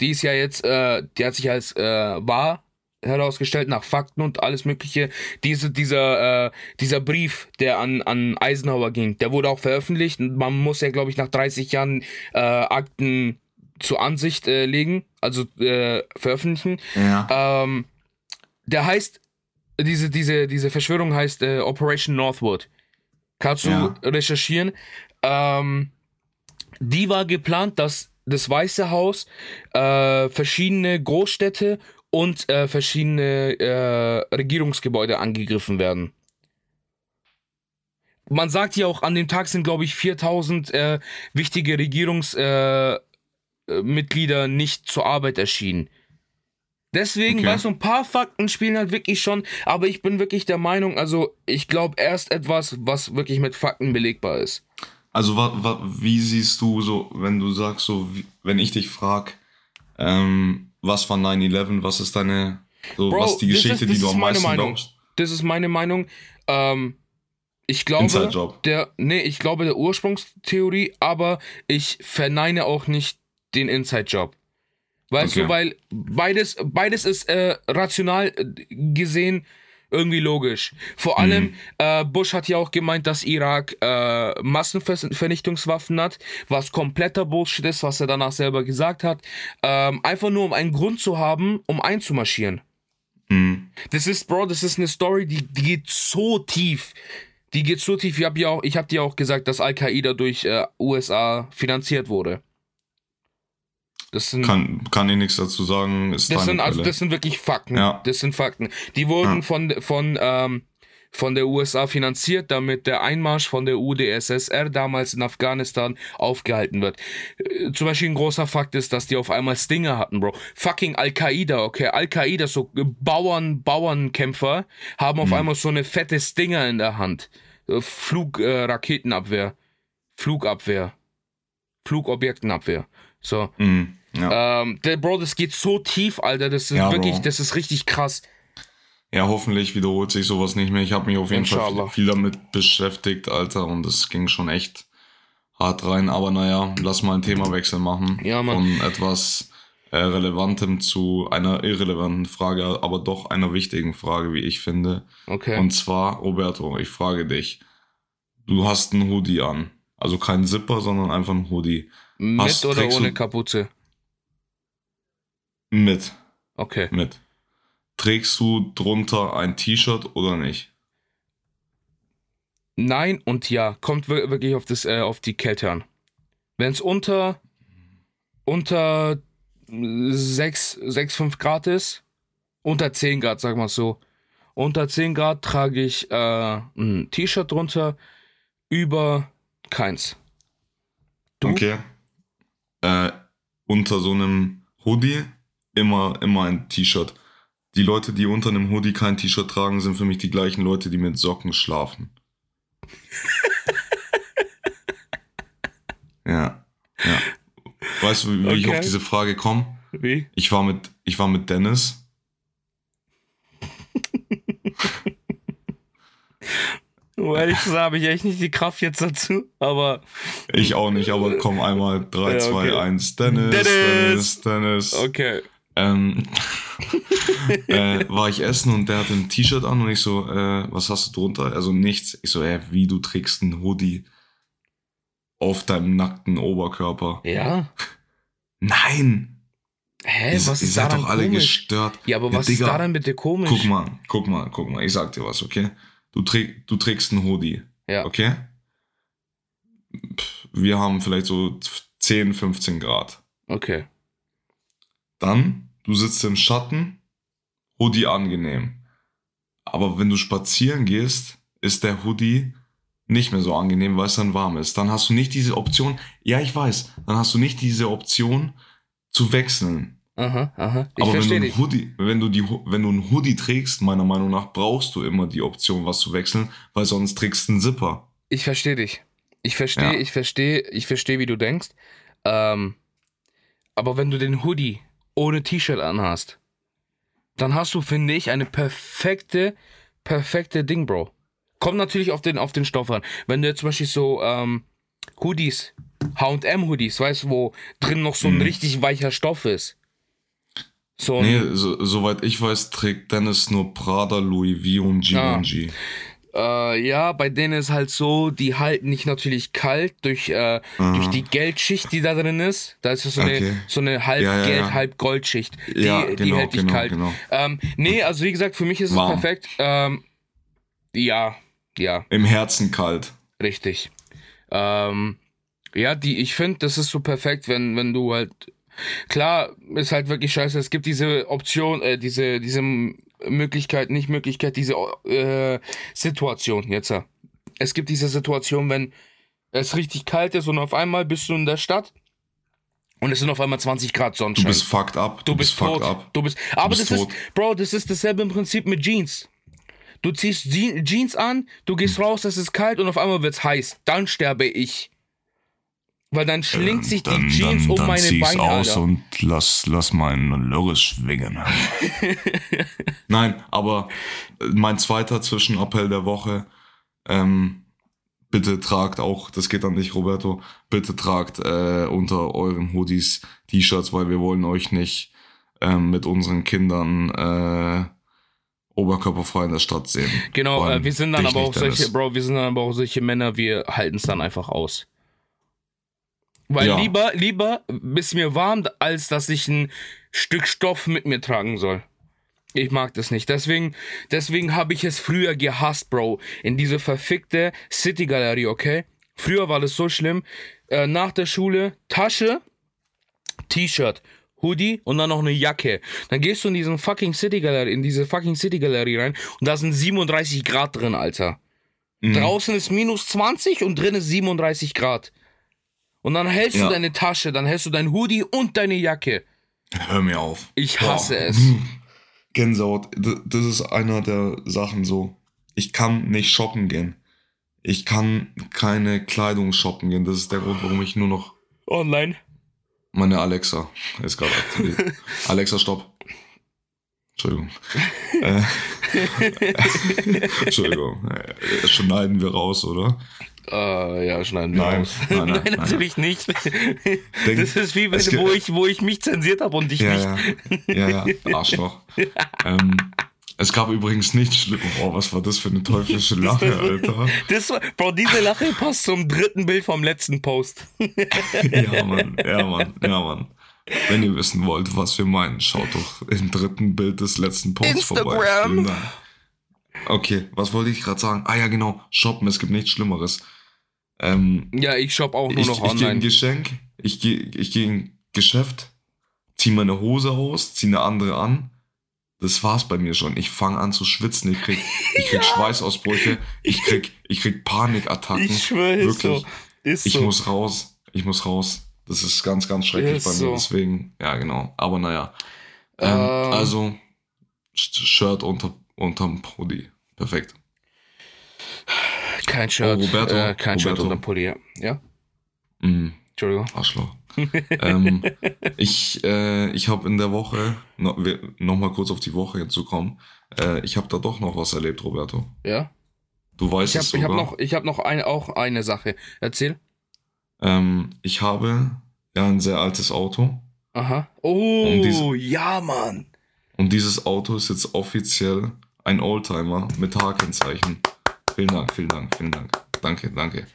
die ist ja jetzt, äh, die hat sich als äh, wahr herausgestellt, nach Fakten und alles Mögliche. Diese, dieser, äh, dieser Brief, der an, an Eisenhower ging, der wurde auch veröffentlicht. Man muss ja, glaube ich, nach 30 Jahren äh, Akten zur Ansicht äh, legen, also äh, veröffentlichen. ja. Ähm, der heißt, diese, diese, diese Verschwörung heißt äh, Operation Northwood. Kannst du Ja. recherchieren? Ähm, die war geplant, dass das Weiße Haus äh, verschiedene Großstädte und äh, verschiedene äh, Regierungsgebäude angegriffen werden. Man sagt ja auch, an dem Tag sind, glaube ich, 4000 äh, wichtige Regierungsmitglieder äh, Mitglieder nicht zur Arbeit erschienen. Deswegen, Okay. weißt du, ein paar Fakten spielen halt wirklich schon, aber ich bin wirklich der Meinung, also ich glaube erst etwas, was wirklich mit Fakten belegbar ist. Also wa, wa, wie siehst du so, wenn du sagst, so, wie, wenn ich dich frag, ähm, was war 9-11, was ist deine, so, Bro, was die das Geschichte, ist- die du ist am meisten Meinung. glaubst? Das ist meine Meinung. Ähm, ich glaube, der, nee, ich glaube der Ursprungstheorie, aber ich verneine auch nicht den Inside-Job. Weißt Okay. du, weil beides, beides ist äh, rational äh, gesehen irgendwie logisch. Vor allem, äh, Bush hat ja auch gemeint, dass Irak äh, Massenvernichtungswaffen hat, was kompletter Bullshit ist, was er danach selber gesagt hat. Ähm, einfach nur, um einen Grund zu haben, um einzumarschieren. Mhm. Das ist, Bro, das ist eine Story, die, die geht so tief. Die geht so tief. Ich habe ja auch, ich hab dir auch gesagt, dass Al-Qaida durch äh, USA finanziert wurde. Das sind, Kann, kann ich nichts dazu sagen, ist das sind, also das sind wirklich Fakten. Ja. Das sind Fakten. Die wurden Ja. von, von, ähm, von der USA finanziert, damit der Einmarsch von der UdSSR damals in Afghanistan aufgehalten wird. Äh, Zum Beispiel ein großer Fakt ist, dass die auf einmal Stinger hatten, Bro. Fucking Al-Qaida, okay. Al-Qaida, so äh, Bauern, Bauernkämpfer, haben auf einmal so eine fette Stinger in der Hand. Flugraketenabwehr. Äh, Raketenabwehr. Flugabwehr. Flugobjektenabwehr. So. Mhm. Ja. Ähm, der Bro, das geht so tief, Alter. Das ist Ja, wirklich, Bro. das ist richtig krass. ja, hoffentlich wiederholt sich sowas nicht mehr. Ich habe mich auf jeden Fall Inshallah. viel, viel damit beschäftigt, Alter, und es ging schon echt hart rein. Aber naja, lass mal einen Themawechsel machen. Ja, Mann. Von etwas äh, Relevantem zu einer irrelevanten Frage, aber doch einer wichtigen Frage, wie ich finde. Okay. Und zwar, Roberto, ich frage dich, du hast einen Hoodie an. Also kein Zipper, sondern einfach ein Hoodie. Mit hast- oder ohne Kapuze? Mit, Okay. mit. Trägst du drunter ein T-Shirt oder nicht? Nein und ja. Kommt wir- wirklich auf, das, äh, auf die Kälte an. Wenn es unter, unter 6, 6, 5 Grad ist, unter 10 Grad, sag mal so. Unter 10 Grad trage ich äh, ein T-Shirt drunter, über keins. Du? Okay. Äh, unter so einem Hoodie immer, immer ein T-Shirt. Die Leute, die unter einem Hoodie kein T-Shirt tragen, sind für mich die gleichen Leute, die mit Socken schlafen. ja, ja. Weißt du, wie okay. ich auf diese Frage komme? Wie? Ich war mit, ich war mit Dennis. Um ehrlich zu habe ich echt nicht die Kraft jetzt dazu, aber. Ich auch nicht, aber komm einmal 3, ja, 2, 1. Dennis, Dennis, Dennis, Dennis. Okay. Ähm, äh, war ich essen und der hatte ein T-Shirt an und ich so, äh, was hast du drunter? Also nichts. Ich so, äh, wie du trägst ein Hoodie auf deinem nackten Oberkörper. Ja. Nein. Hä, ihr, was ihr ist seid doch alle komisch? gestört. Ja, aber Ja, was Digga, ist daran bitte komisch? Guck mal, guck mal, guck mal. Ich sag dir was, okay? Du, träg, du trägst ein Hoodie, Ja. okay? Pff, Wir haben vielleicht so 10, 15 Grad. Okay. Dann, du sitzt im Schatten, Hoodie angenehm. Aber wenn du spazieren gehst, ist der Hoodie nicht mehr so angenehm, weil es dann warm ist. Dann hast du nicht diese Option, ja, ich weiß, dann hast du nicht diese Option zu wechseln. Aha, aha. Ich Aber wenn du, ein. Hoodie, wenn, du die, wenn du einen Hoodie trägst, meiner Meinung nach, brauchst du immer die Option, was zu wechseln, weil sonst trägst du einen Zipper. Ich verstehe dich. Ich verstehe, Ja. ich verstehe, ich verstehe, wie du denkst. Ähm, aber wenn du den Hoodie ohne T-Shirt anhast, dann hast du, finde ich, eine perfekte, perfekte Ding, Bro. Kommt natürlich auf den, auf den Stoff an. Wenn du jetzt zum Beispiel so ähm, Hoodies, H&M-Hoodies, weißt du, wo drin noch so ein Mhm. richtig weicher Stoff ist. So Nee, so, soweit ich weiß, trägt Dennis nur Prada, Louis V und Ah. Äh, ja, bei denen ist halt so, die halten nicht natürlich kalt durch, äh, durch die Geldschicht, die da drin ist. Da ist so eine, Okay. so eine halb Ja, ja, Geld, ja. halb Goldschicht. Die, Ja, die genau, hält dich genau, kalt. genau. Ähm, nee, also wie gesagt, für mich ist es Warm. perfekt. Ähm, ja, ja, Im Herzen kalt. richtig. Ähm, ja, die, ich finde, das ist so perfekt, wenn, wenn du halt. Klar, ist halt wirklich scheiße. Es gibt diese Option, äh, diese, diese Möglichkeit, nicht Möglichkeit, diese äh, Situation jetzt. ja. Es gibt diese Situation, wenn es richtig kalt ist und auf einmal bist du in der Stadt und es sind auf einmal 20 Grad Du Sonnenschein. bist fucked up. Du bist fucked tot. up. Du bist. Aber bist das tot. ist, Bro, das ist dasselbe im Prinzip mit Jeans. Du ziehst Je Jeans an, du gehst raus, es ist kalt und auf einmal wird's heiß. Dann sterbe ich. Weil dann schlingt sich die Jeans um meine Beine, Alter. und lass, lass meinen Lörres schwingen. Nein, aber äh, mein zweiter Zwischenappell der Woche, ähm, bitte tragt auch, das geht an dich, Roberto, bitte tragt äh, unter euren Hoodies T-Shirts, weil wir wollen euch nicht ähm, mit unseren Kindern äh, oberkörperfrei in der Stadt sehen. Genau, äh, wir sind dann aber auch solche, Bro, wir sind dann aber auch solche Männer, wir halten es dann einfach aus. Weil Ja. lieber, lieber ist mir warm, als dass ich ein Stück Stoff mit mir tragen soll. Ich mag das nicht. Deswegen, deswegen habe ich es früher gehasst, Bro. In diese verfickte City-Galerie, okay? Früher war das so schlimm. Äh, nach der Schule, Tasche, T-Shirt, Hoodie und dann noch eine Jacke. Dann gehst du in diesen fucking City Galerie, in diese fucking City Galerie rein und da sind 37 Grad drin, Alter. Mhm. Draußen ist minus 20 und drin ist 37 Grad. Und dann hältst Ja. du deine Tasche, dann hältst du dein Hoodie und deine Jacke. Hör mir auf. Ich Boah. hasse es. Gänsehaut. Das ist einer der Sachen so. Ich kann nicht shoppen gehen. Ich kann keine Kleidung shoppen gehen. Das ist der Grund, warum ich nur noch Online. meine Alexa ist gerade aktiviert. Alexa, stopp. Entschuldigung. äh, Entschuldigung. Äh, schneiden wir raus, oder? Äh, ja, schneiden wir Nein, raus. nein, nein, nein. natürlich nicht. Denk- das ist wie wenn, wo, ich, wo ich mich zensiert habe und dich Ja, nicht. ja, ja, ja, Arschloch. ähm, es gab übrigens nichts Schlimmes. Oh, was war das für eine teuflische Lache, Alter? Das, war- Bro, diese Lache passt zum dritten Bild vom letzten Post. Ja, Mann, ja, Mann, ja, Mann. Wenn ihr wissen wollt, was wir meinen, schaut doch im dritten Bild des letzten Posts vorbei. Instagram. Okay, was wollte ich gerade sagen? Ah ja, genau, shoppen, es gibt nichts Schlimmeres. Ähm, Ja, ich shop auch nur ich noch ich gehe in online. Geschenk, ich gehe ich geh in Geschäft, zieh meine Hose aus, zieh eine andere an. Das war's bei mir schon. Ich fange an zu schwitzen, ich krieg, ich krieg Schweißausbrüche, ich krieg, ich krieg Panikattacken. Ich schwöre, ist so. Ist Ich so. muss raus. Ich muss raus. Das ist ganz, ganz schrecklich Ist bei mir. so. Deswegen, ja, genau. Aber naja. Ähm, Ähm. also, Sh- Shirt unter, unterm Pulli. Perfekt. Kein Shirt. Oh, Roberto, Äh, kein Shirt Roberto. unter dem Pulli, ja. Ja? Mm, Entschuldigung. Arschloch. ähm, ich äh, ich habe in der Woche, no, wir- noch mal kurz auf die Woche hinzukommen, äh, ich habe da doch noch was erlebt, Roberto. Ja? Du weißt Ich es habe ich sogar. hab noch, ich hab noch ein, auch eine Sache. Erzähl. ähm, ich habe ja ein sehr altes Auto Aha. Oh, diese- ja, Mann. und dieses Auto ist jetzt offiziell ein Oldtimer mit H-Kennzeichen. Vielen Dank, vielen Dank, vielen Dank. Danke, danke,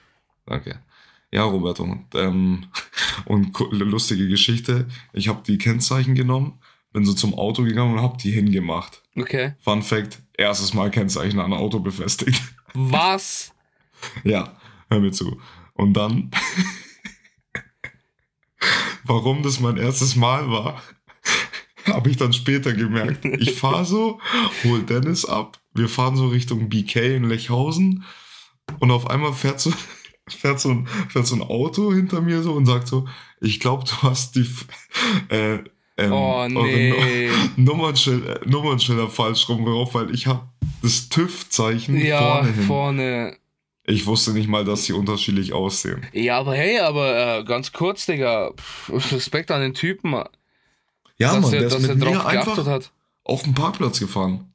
danke. Ja, Roberto, ähm, und ku- lustige Geschichte. Ich habe die Kennzeichen genommen, bin so zum Auto gegangen und habe die hingemacht. Okay. Fun Fact, erstes Mal Kennzeichen an Auto befestigt. Was? ja, hör mir zu. Und dann, warum das mein erstes Mal war, habe ich dann später gemerkt. Ich fahre so, hol Dennis ab, wir fahren so Richtung BK in Lechhausen und auf einmal fährt so, fährt so, ein, fährt so ein Auto hinter mir so und sagt so, ich glaube, du hast die... Äh, ähm, Oh, nee. Nummernschilder, Nummernschilder falsch rum drauf, weil ich habe das TÜV-Zeichen Ja, vorne hin. vorne. Ich wusste nicht mal, dass sie unterschiedlich aussehen. Ja, aber hey, aber äh, ganz kurz, Digga. Pff, Respekt an den Typen, Ja, dass Mann, er, der ist dass er mit mir drauf geachtet einfach hat. auf den Parkplatz gefahren.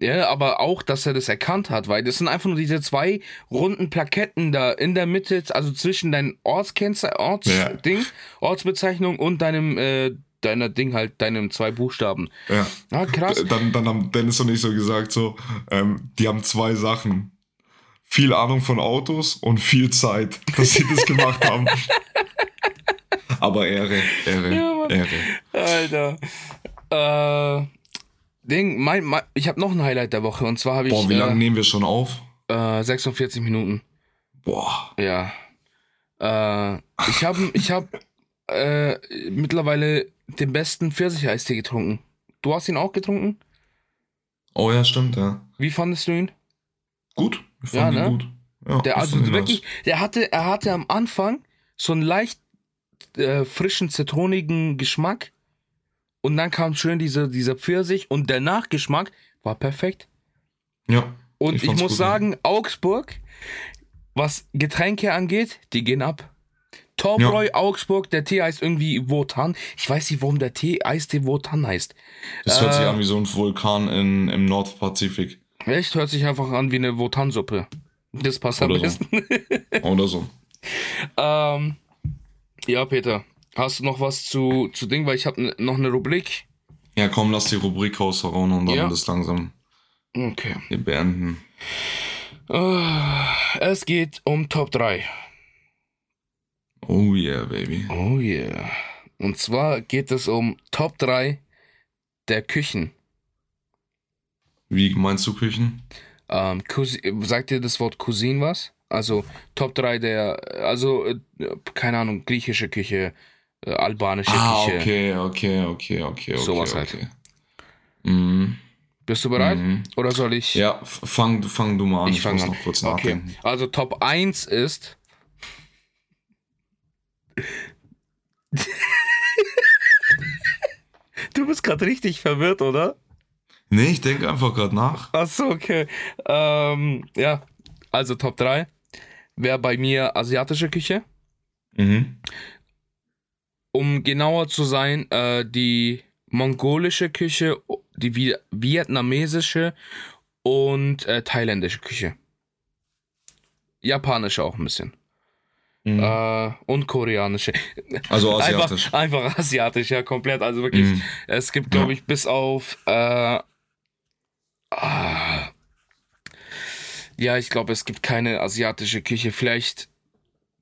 Ja, aber auch, dass er das erkannt hat, weil das sind einfach nur diese zwei runden Plaketten da in der Mitte, also zwischen deinem Ortskennzeichen, Ortsding, Ja. Ortsbezeichnung und deinem, äh, deiner Ding halt, deinem zwei Buchstaben. Ja. Ah, krass. Dann, dann haben Dennis und ich so gesagt, so, ähm, die haben zwei Sachen. Viel Ahnung von Autos und viel Zeit, dass sie das gemacht haben. Aber Ehre, Ehre, Ja. Ehre. Alter. Äh, Ding, mein, mein, ich habe noch ein Highlight der Woche und zwar habe ich Boah, wie lange äh, nehmen wir schon auf? äh, 46 Minuten. Boah. Ja. Äh, ich habe ich hab, äh, mittlerweile den besten Pfirsicheistee getrunken. Du hast ihn auch getrunken? Oh ja, stimmt, ja. Wie fandest du ihn? Gut. Ich Ja, fand ihn ne? gut. Ja, Der, also wirklich, der hatte, er hatte am Anfang so einen leicht äh, frischen, zitronigen Geschmack. Und dann kam schön diese, dieser Pfirsich und der Nachgeschmack war perfekt. Ja. Und Ich ich, muss gut, sagen, Augsburg, was Getränke angeht, die gehen ab. Torbräu, Augsburg, der Tee heißt irgendwie Wotan. Ich weiß nicht, warum der Tee Eistee Wotan heißt. Das hört sich Äh, an wie so ein Vulkan in, im Nordpazifik. Echt, hört sich einfach an wie eine Wotan-Suppe. Das passt am Oder so. besten. Oder so. ähm, ja, Peter, hast du noch was zu, zu Ding? Weil ich habe noch eine Rubrik. Ja, komm, lass die Rubrik raushauen und dann Ja. das langsam Okay. hier beenden. Äh, es geht um Top 3. Oh yeah, baby. Oh yeah. Und zwar geht es um Top 3 der Küchen. Wie meinst du Küchen? Ähm, sagt dir das Wort Cuisine was? Also Top 3 der, also äh, keine Ahnung, griechische Küche, äh, albanische Ah, Küche. okay, okay, okay, okay, okay. Sowas halt. okay. Mhm. Bist du bereit? Mhm. Oder soll ich? Ja, fang, fang du mal an. Ich Ich, muss an. noch kurz Okay. nachdenken. Also Top 1 ist. du bist gerade richtig verwirrt, oder? Nee, ich denke einfach gerade nach. Achso, okay. Ähm, ja, also Top 3 wäre bei mir asiatische Küche. Mhm. Um genauer zu sein, äh, die mongolische Küche, die Vi- vietnamesische und äh, thailändische Küche. Japanische auch ein bisschen. Mhm. Äh, und koreanische. also asiatisch. Einfach, einfach asiatisch, ja, komplett. Also wirklich, Mhm. es gibt, glaube Ja. ich, bis auf. Äh, ah, ja, ich glaube, es gibt keine asiatische Küche. Vielleicht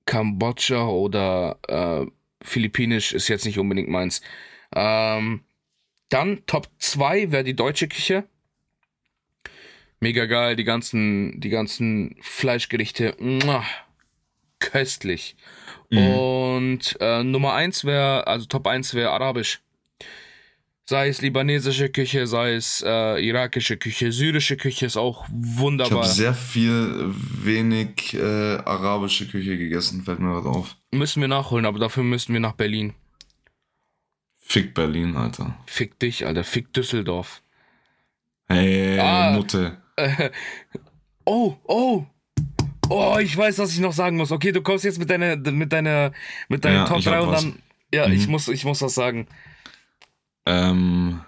Kambodscha oder äh, Philippinisch ist jetzt nicht unbedingt meins. Ähm, dann Top 2 wäre die deutsche Küche. Mega geil, die ganzen, die ganzen Fleischgerichte. Muah, köstlich. Mhm. Und äh, Nummer 1 wäre, also Top 1 wäre Arabisch. Sei es libanesische Küche, sei es äh, irakische Küche, syrische Küche ist auch Ich wunderbar. habe sehr viel wenig äh, arabische Küche gegessen, fällt mir gerade auf. Müssen wir nachholen, aber dafür müssen wir nach Berlin. Fick Berlin, Alter. Fick dich, Alter. Fick Düsseldorf. Hey, Ah. Nutte. Oh, oh. Oh, ich weiß, was ich noch sagen muss. Okay, du kommst jetzt mit deiner, mit deiner, mit deiner Ja, Top ich hab 3 und was. dann. Ja, Mhm. ich muss, ich muss was sagen. Ähm,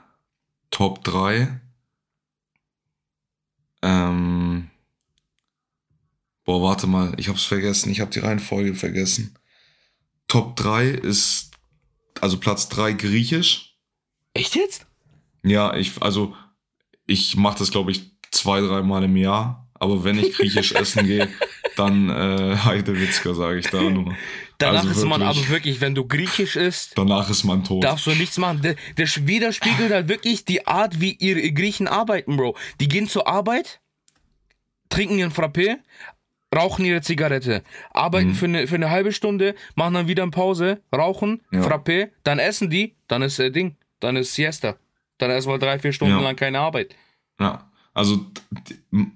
Top 3. Ähm, boah, warte mal, ich hab's vergessen. Ich hab die Reihenfolge vergessen. Top 3 ist, also Platz 3 griechisch. Echt jetzt? Ja, ich, also, ich mache das, glaube ich, zwei, dreimal im Jahr. Aber wenn ich griechisch essen gehe, dann äh, Heidewitzka, sage ich da nur. Danach Also ist man aber wirklich, wenn du griechisch isst, Danach ist man tot. darfst du nichts machen. Der, der widerspiegelt halt wirklich die Art, wie ihre Griechen arbeiten, Bro. Die gehen zur Arbeit, trinken ihren Frappé, rauchen ihre Zigarette, arbeiten Mhm. für, eine, für eine halbe Stunde, machen dann wieder eine Pause, rauchen, Ja. Frappé, dann essen die, dann ist äh, Ding, dann ist Siesta. Dann erstmal drei, vier Stunden Ja. lang keine Arbeit. Ja, also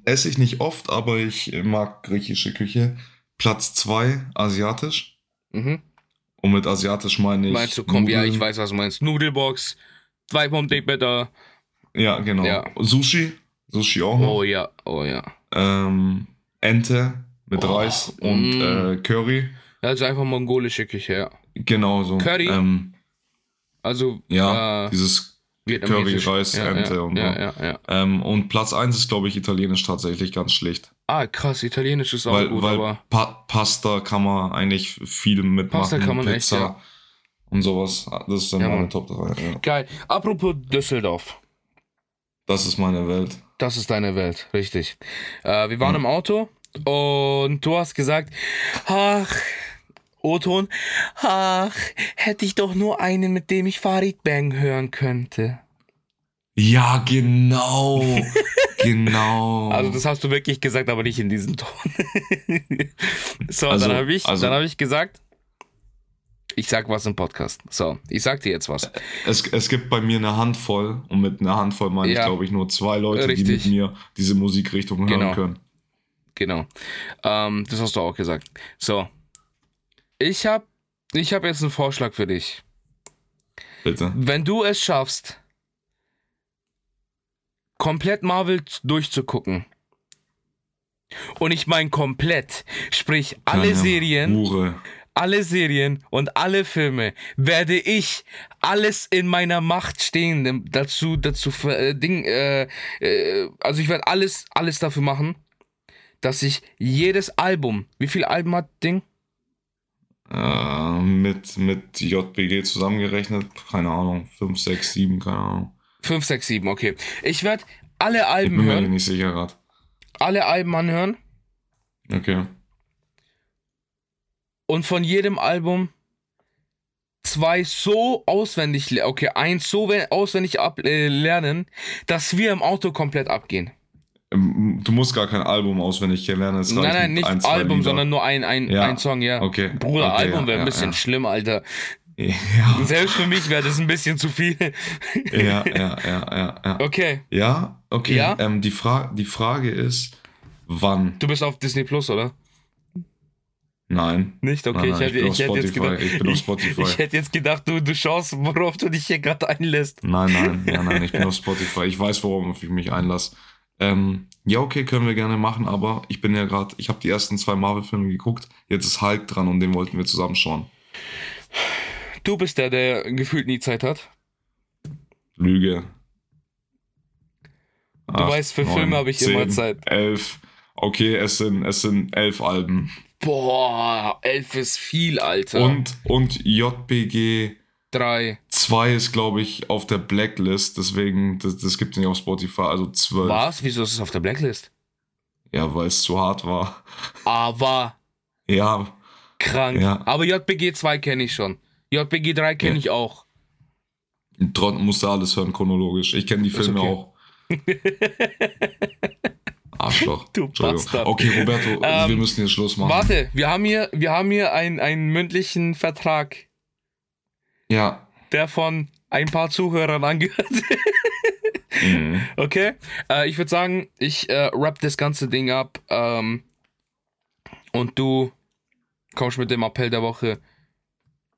esse ich nicht oft, aber ich mag griechische Küche. Platz 2, asiatisch. Mhm. Und mit asiatisch meine ich. Meinst du, komm, ja, Nudeln. ich weiß, was du meinst. Nudelbox, zwei Pommes bitte. Ja, genau. Ja. Sushi. Sushi auch noch. Oh ja, oh ja. Ähm, Ente mit Oh, Reis und mm. äh, Curry. Also einfach mongolische Küche, ja. Genau so. Curry? Ähm, Also, ja, äh, dieses. Curry, Reis, ja, Ente ja, und ja, so. ja. Ähm, und Platz 1 ist, glaube ich, italienisch tatsächlich ganz schlecht. Ah, krass, italienisch ist auch weil gut, weil aber pa Pasta kann man eigentlich viel mitmachen. Pasta kann man echt, Pizza ja. und sowas. Das ist dann Ja, meine Mann. Top 3. Ja. geil. Apropos Düsseldorf. Das ist meine Welt. Das ist deine Welt, richtig. Äh, wir waren Ja. im Auto und du hast gesagt, ach, O-Ton, ach, hätte ich doch nur einen, mit dem ich Farid Bang hören könnte. Ja, genau. genau. Also das hast du wirklich gesagt, aber nicht in diesem Ton. so, Also- dann habe ich, also- dann habe ich gesagt, ich sag was im Podcast. So, ich sag dir jetzt was. es, es gibt bei mir eine Handvoll und mit einer Handvoll meine Ja. ich, glaube ich, nur zwei Leute, die Richtig. mit mir diese Musikrichtung hören Genau. können. Genau. Ähm, das hast du auch gesagt. So. Ich habe ich hab jetzt einen Vorschlag für dich. Bitte. Wenn du es schaffst, komplett Marvel durchzugucken, und ich meine komplett, sprich alle Kleine Serien, Hure. alle Serien und alle Filme, werde ich alles in meiner Macht Stehende dazu, dazu, ver- äh, Ding, äh, äh, also ich werde alles, alles dafür machen, dass ich jedes Album, wie viele Alben hat Ding? Äh, mit, mit JBG zusammengerechnet, keine Ahnung, 5, 6, 7, keine Ahnung. 5, 6, 7, okay. Ich werde alle Ich Alben bin mir hören, nicht sicher gerade. alle Alben anhören Okay. und von jedem Album zwei so auswendig, okay, eins so we- auswendig ab, äh, lernen, dass wir im Auto komplett abgehen. Ähm, Du musst gar kein Album auswendig lernen. es Nein, nein, nicht ein, Album, Lieder. sondern nur ein, ein, Ja, ein Song, ja. okay, Bruder, okay, Album ja, wäre ein ja, bisschen ja. schlimm, Alter. Ja, Selbst für mich wäre das ein bisschen zu viel. ja, ja, ja, ja. Ja, Okay, ja okay. Ja? Ähm, die, Fra die Frage ist, wann? du bist auf Disney Plus, oder? Nein. Nicht? Okay, Nein, nein, ich, hätte, ich bin ich, hätte jetzt gedacht, Ich bin auf ich, Spotify. ich hätte jetzt gedacht, du, du schaust, worauf du dich hier gerade einlässt. Nein, nein, nein, nein, ich bin auf Spotify. Ich weiß, worauf ich mich einlasse. Ähm, ja, okay, können wir gerne machen, aber ich bin ja gerade, ich habe die ersten zwei Marvel-Filme geguckt, jetzt ist Hulk dran und den wollten wir zusammen schauen. Du bist der, der gefühlt nie Zeit hat. Lüge. Du weißt, für Filme habe ich immer Zeit. Elf. Okay, es sind, es sind elf Alben. Boah, elf ist viel, Alter. Und, und JPG drei. 2 ist, glaube ich, auf der Blacklist, deswegen, das, das gibt es nicht auf Spotify, also 12. Was? Wieso ist es auf der Blacklist? Ja, weil es zu hart war. Aber Ja, krank. Ja. Aber JBG 2 kenne ich schon. JBG 3 kenne Ja. ich auch. Trotzdem musst du alles hören, chronologisch. Ich kenne die Filme okay. auch. Arschloch. Du. Bastard. Okay, Roberto, Ähm, wir müssen jetzt Schluss machen. Warte, wir haben hier, wir haben hier einen, einen mündlichen Vertrag, Ja. der von ein paar Zuhörern angehört. Mhm. Okay? Äh, ich würde sagen, ich äh, wrap das ganze Ding ab. Ähm, und du kommst mit dem Appell der Woche.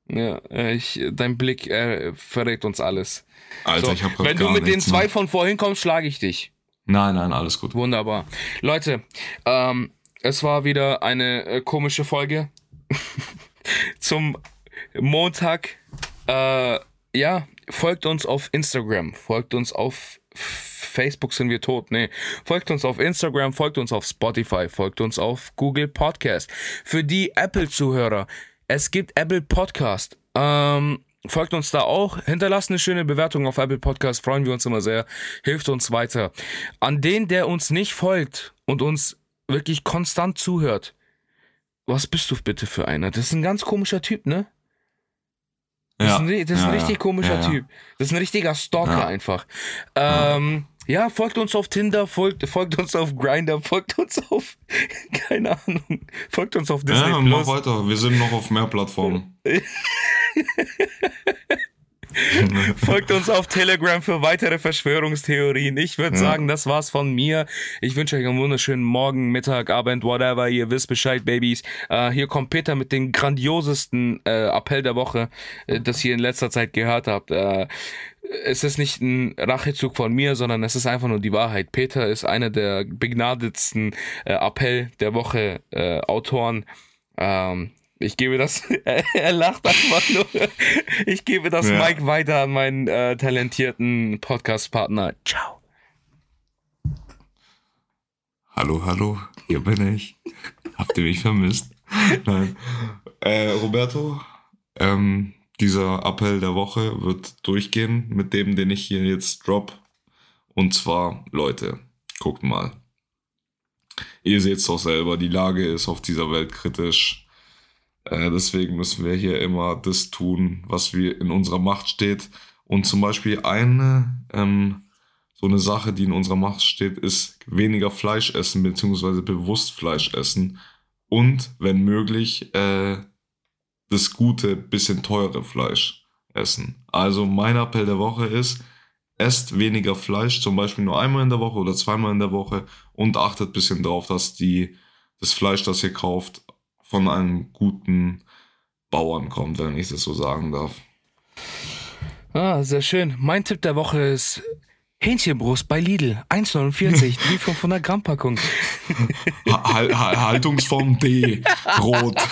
Ja, äh, ich, dein Blick äh, verrät uns alles. Alter, So, ich hab wenn du mit den zwei mehr. von vorhin kommst, schlage ich dich. Nein, nein, alles gut. Wunderbar. Leute, ähm, es war wieder eine äh, komische Folge zum Montag. Äh, ja, folgt uns auf Instagram, folgt uns auf Facebook sind wir tot. Nee, folgt uns auf Instagram, folgt uns auf Spotify, folgt uns auf Google Podcast. Für die Apple-Zuhörer, es gibt Apple Podcast. Ähm, folgt uns da auch. Hinterlasst eine schöne Bewertung auf Apple Podcast. Freuen wir uns immer sehr. Hilft uns weiter. An den, der uns nicht folgt und uns wirklich konstant zuhört. Was bist du bitte für einer? Das ist ein ganz komischer Typ, ne? Das ist ein, das ist ein ja, richtig ja. komischer Ja, ja. Typ. Das ist ein richtiger Stalker Ja. einfach. Ähm, ja, folgt uns auf Tinder, folgt, folgt uns auf Grinder, folgt uns auf, keine Ahnung, folgt uns auf Disney Ja, mach weiter. Wir sind noch auf mehr Plattformen. Folgt uns auf Telegram für weitere Verschwörungstheorien. Ich würde Ja. sagen, das war's von mir. Ich wünsche euch einen wunderschönen Morgen, Mittag, Abend, whatever. Ihr wisst Bescheid, Babys. Äh, hier kommt Peter mit dem grandiosesten äh, Appell der Woche, äh, das ihr in letzter Zeit gehört habt. Äh, es ist nicht ein Rachezug von mir, sondern es ist einfach nur die Wahrheit. Peter ist einer der begnadetsten äh, Appell der Woche äh, Autoren. Ähm, ich gebe das, er lacht einfach nur. Ich gebe das Ja. Mike weiter an meinen äh, talentierten Podcast-Partner. Ciao. Hallo, hallo, hier bin ich. Habt ihr mich vermisst? Nein. Äh, Roberto, ähm, dieser Appell der Woche wird durchgehen mit dem, den ich hier jetzt drop. Und zwar, Leute, guckt mal. Ihr seht es doch selber, die Lage ist auf dieser Welt kritisch. Äh, deswegen müssen wir hier immer das tun, was wir in unserer Macht steht. Und zum Beispiel eine, ähm, so eine Sache, die in unserer Macht steht, ist weniger Fleisch essen, beziehungsweise bewusst Fleisch essen. Und, wenn möglich, äh, das gute, bisschen teure Fleisch essen. Also mein Appell der Woche ist, esst weniger Fleisch, zum Beispiel nur einmal in der Woche oder zweimal in der Woche und achtet bisschen drauf, dass die, das Fleisch, das ihr kauft, von einem guten Bauern kommt, wenn ich das so sagen darf. Ah, sehr schön. Mein Tipp der Woche ist Hähnchenbrust bei Lidl. 1,49, die 500 Gramm Packung. Ha Hal- Ha- Haltungsform D, rot.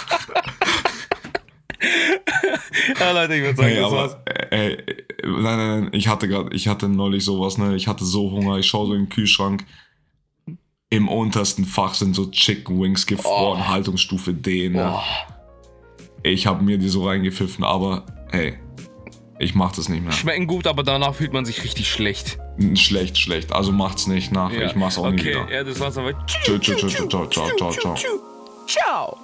Ja, Leute, ich würde sagen, Nee, das war's. äh, äh, nein, nein, nein, ich hatte gerade, ich hatte neulich sowas, ne, ich hatte so Hunger, ich schaue so in den Kühlschrank, im untersten Fach sind so Chicken Wings gefroren, Oh. Haltungsstufe D, ne. Boah. Ich habe mir die so reingepfiffen, aber, hey, ich mach das nicht mehr. Schmecken gut, aber danach fühlt man sich richtig schlecht. Schlecht, schlecht, also macht's nicht nach, Ja. ich mach's auch Okay, wieder. ja, das war's aber. Tschö, tschö, ciao, ciao, ciao, ciao. Ciao.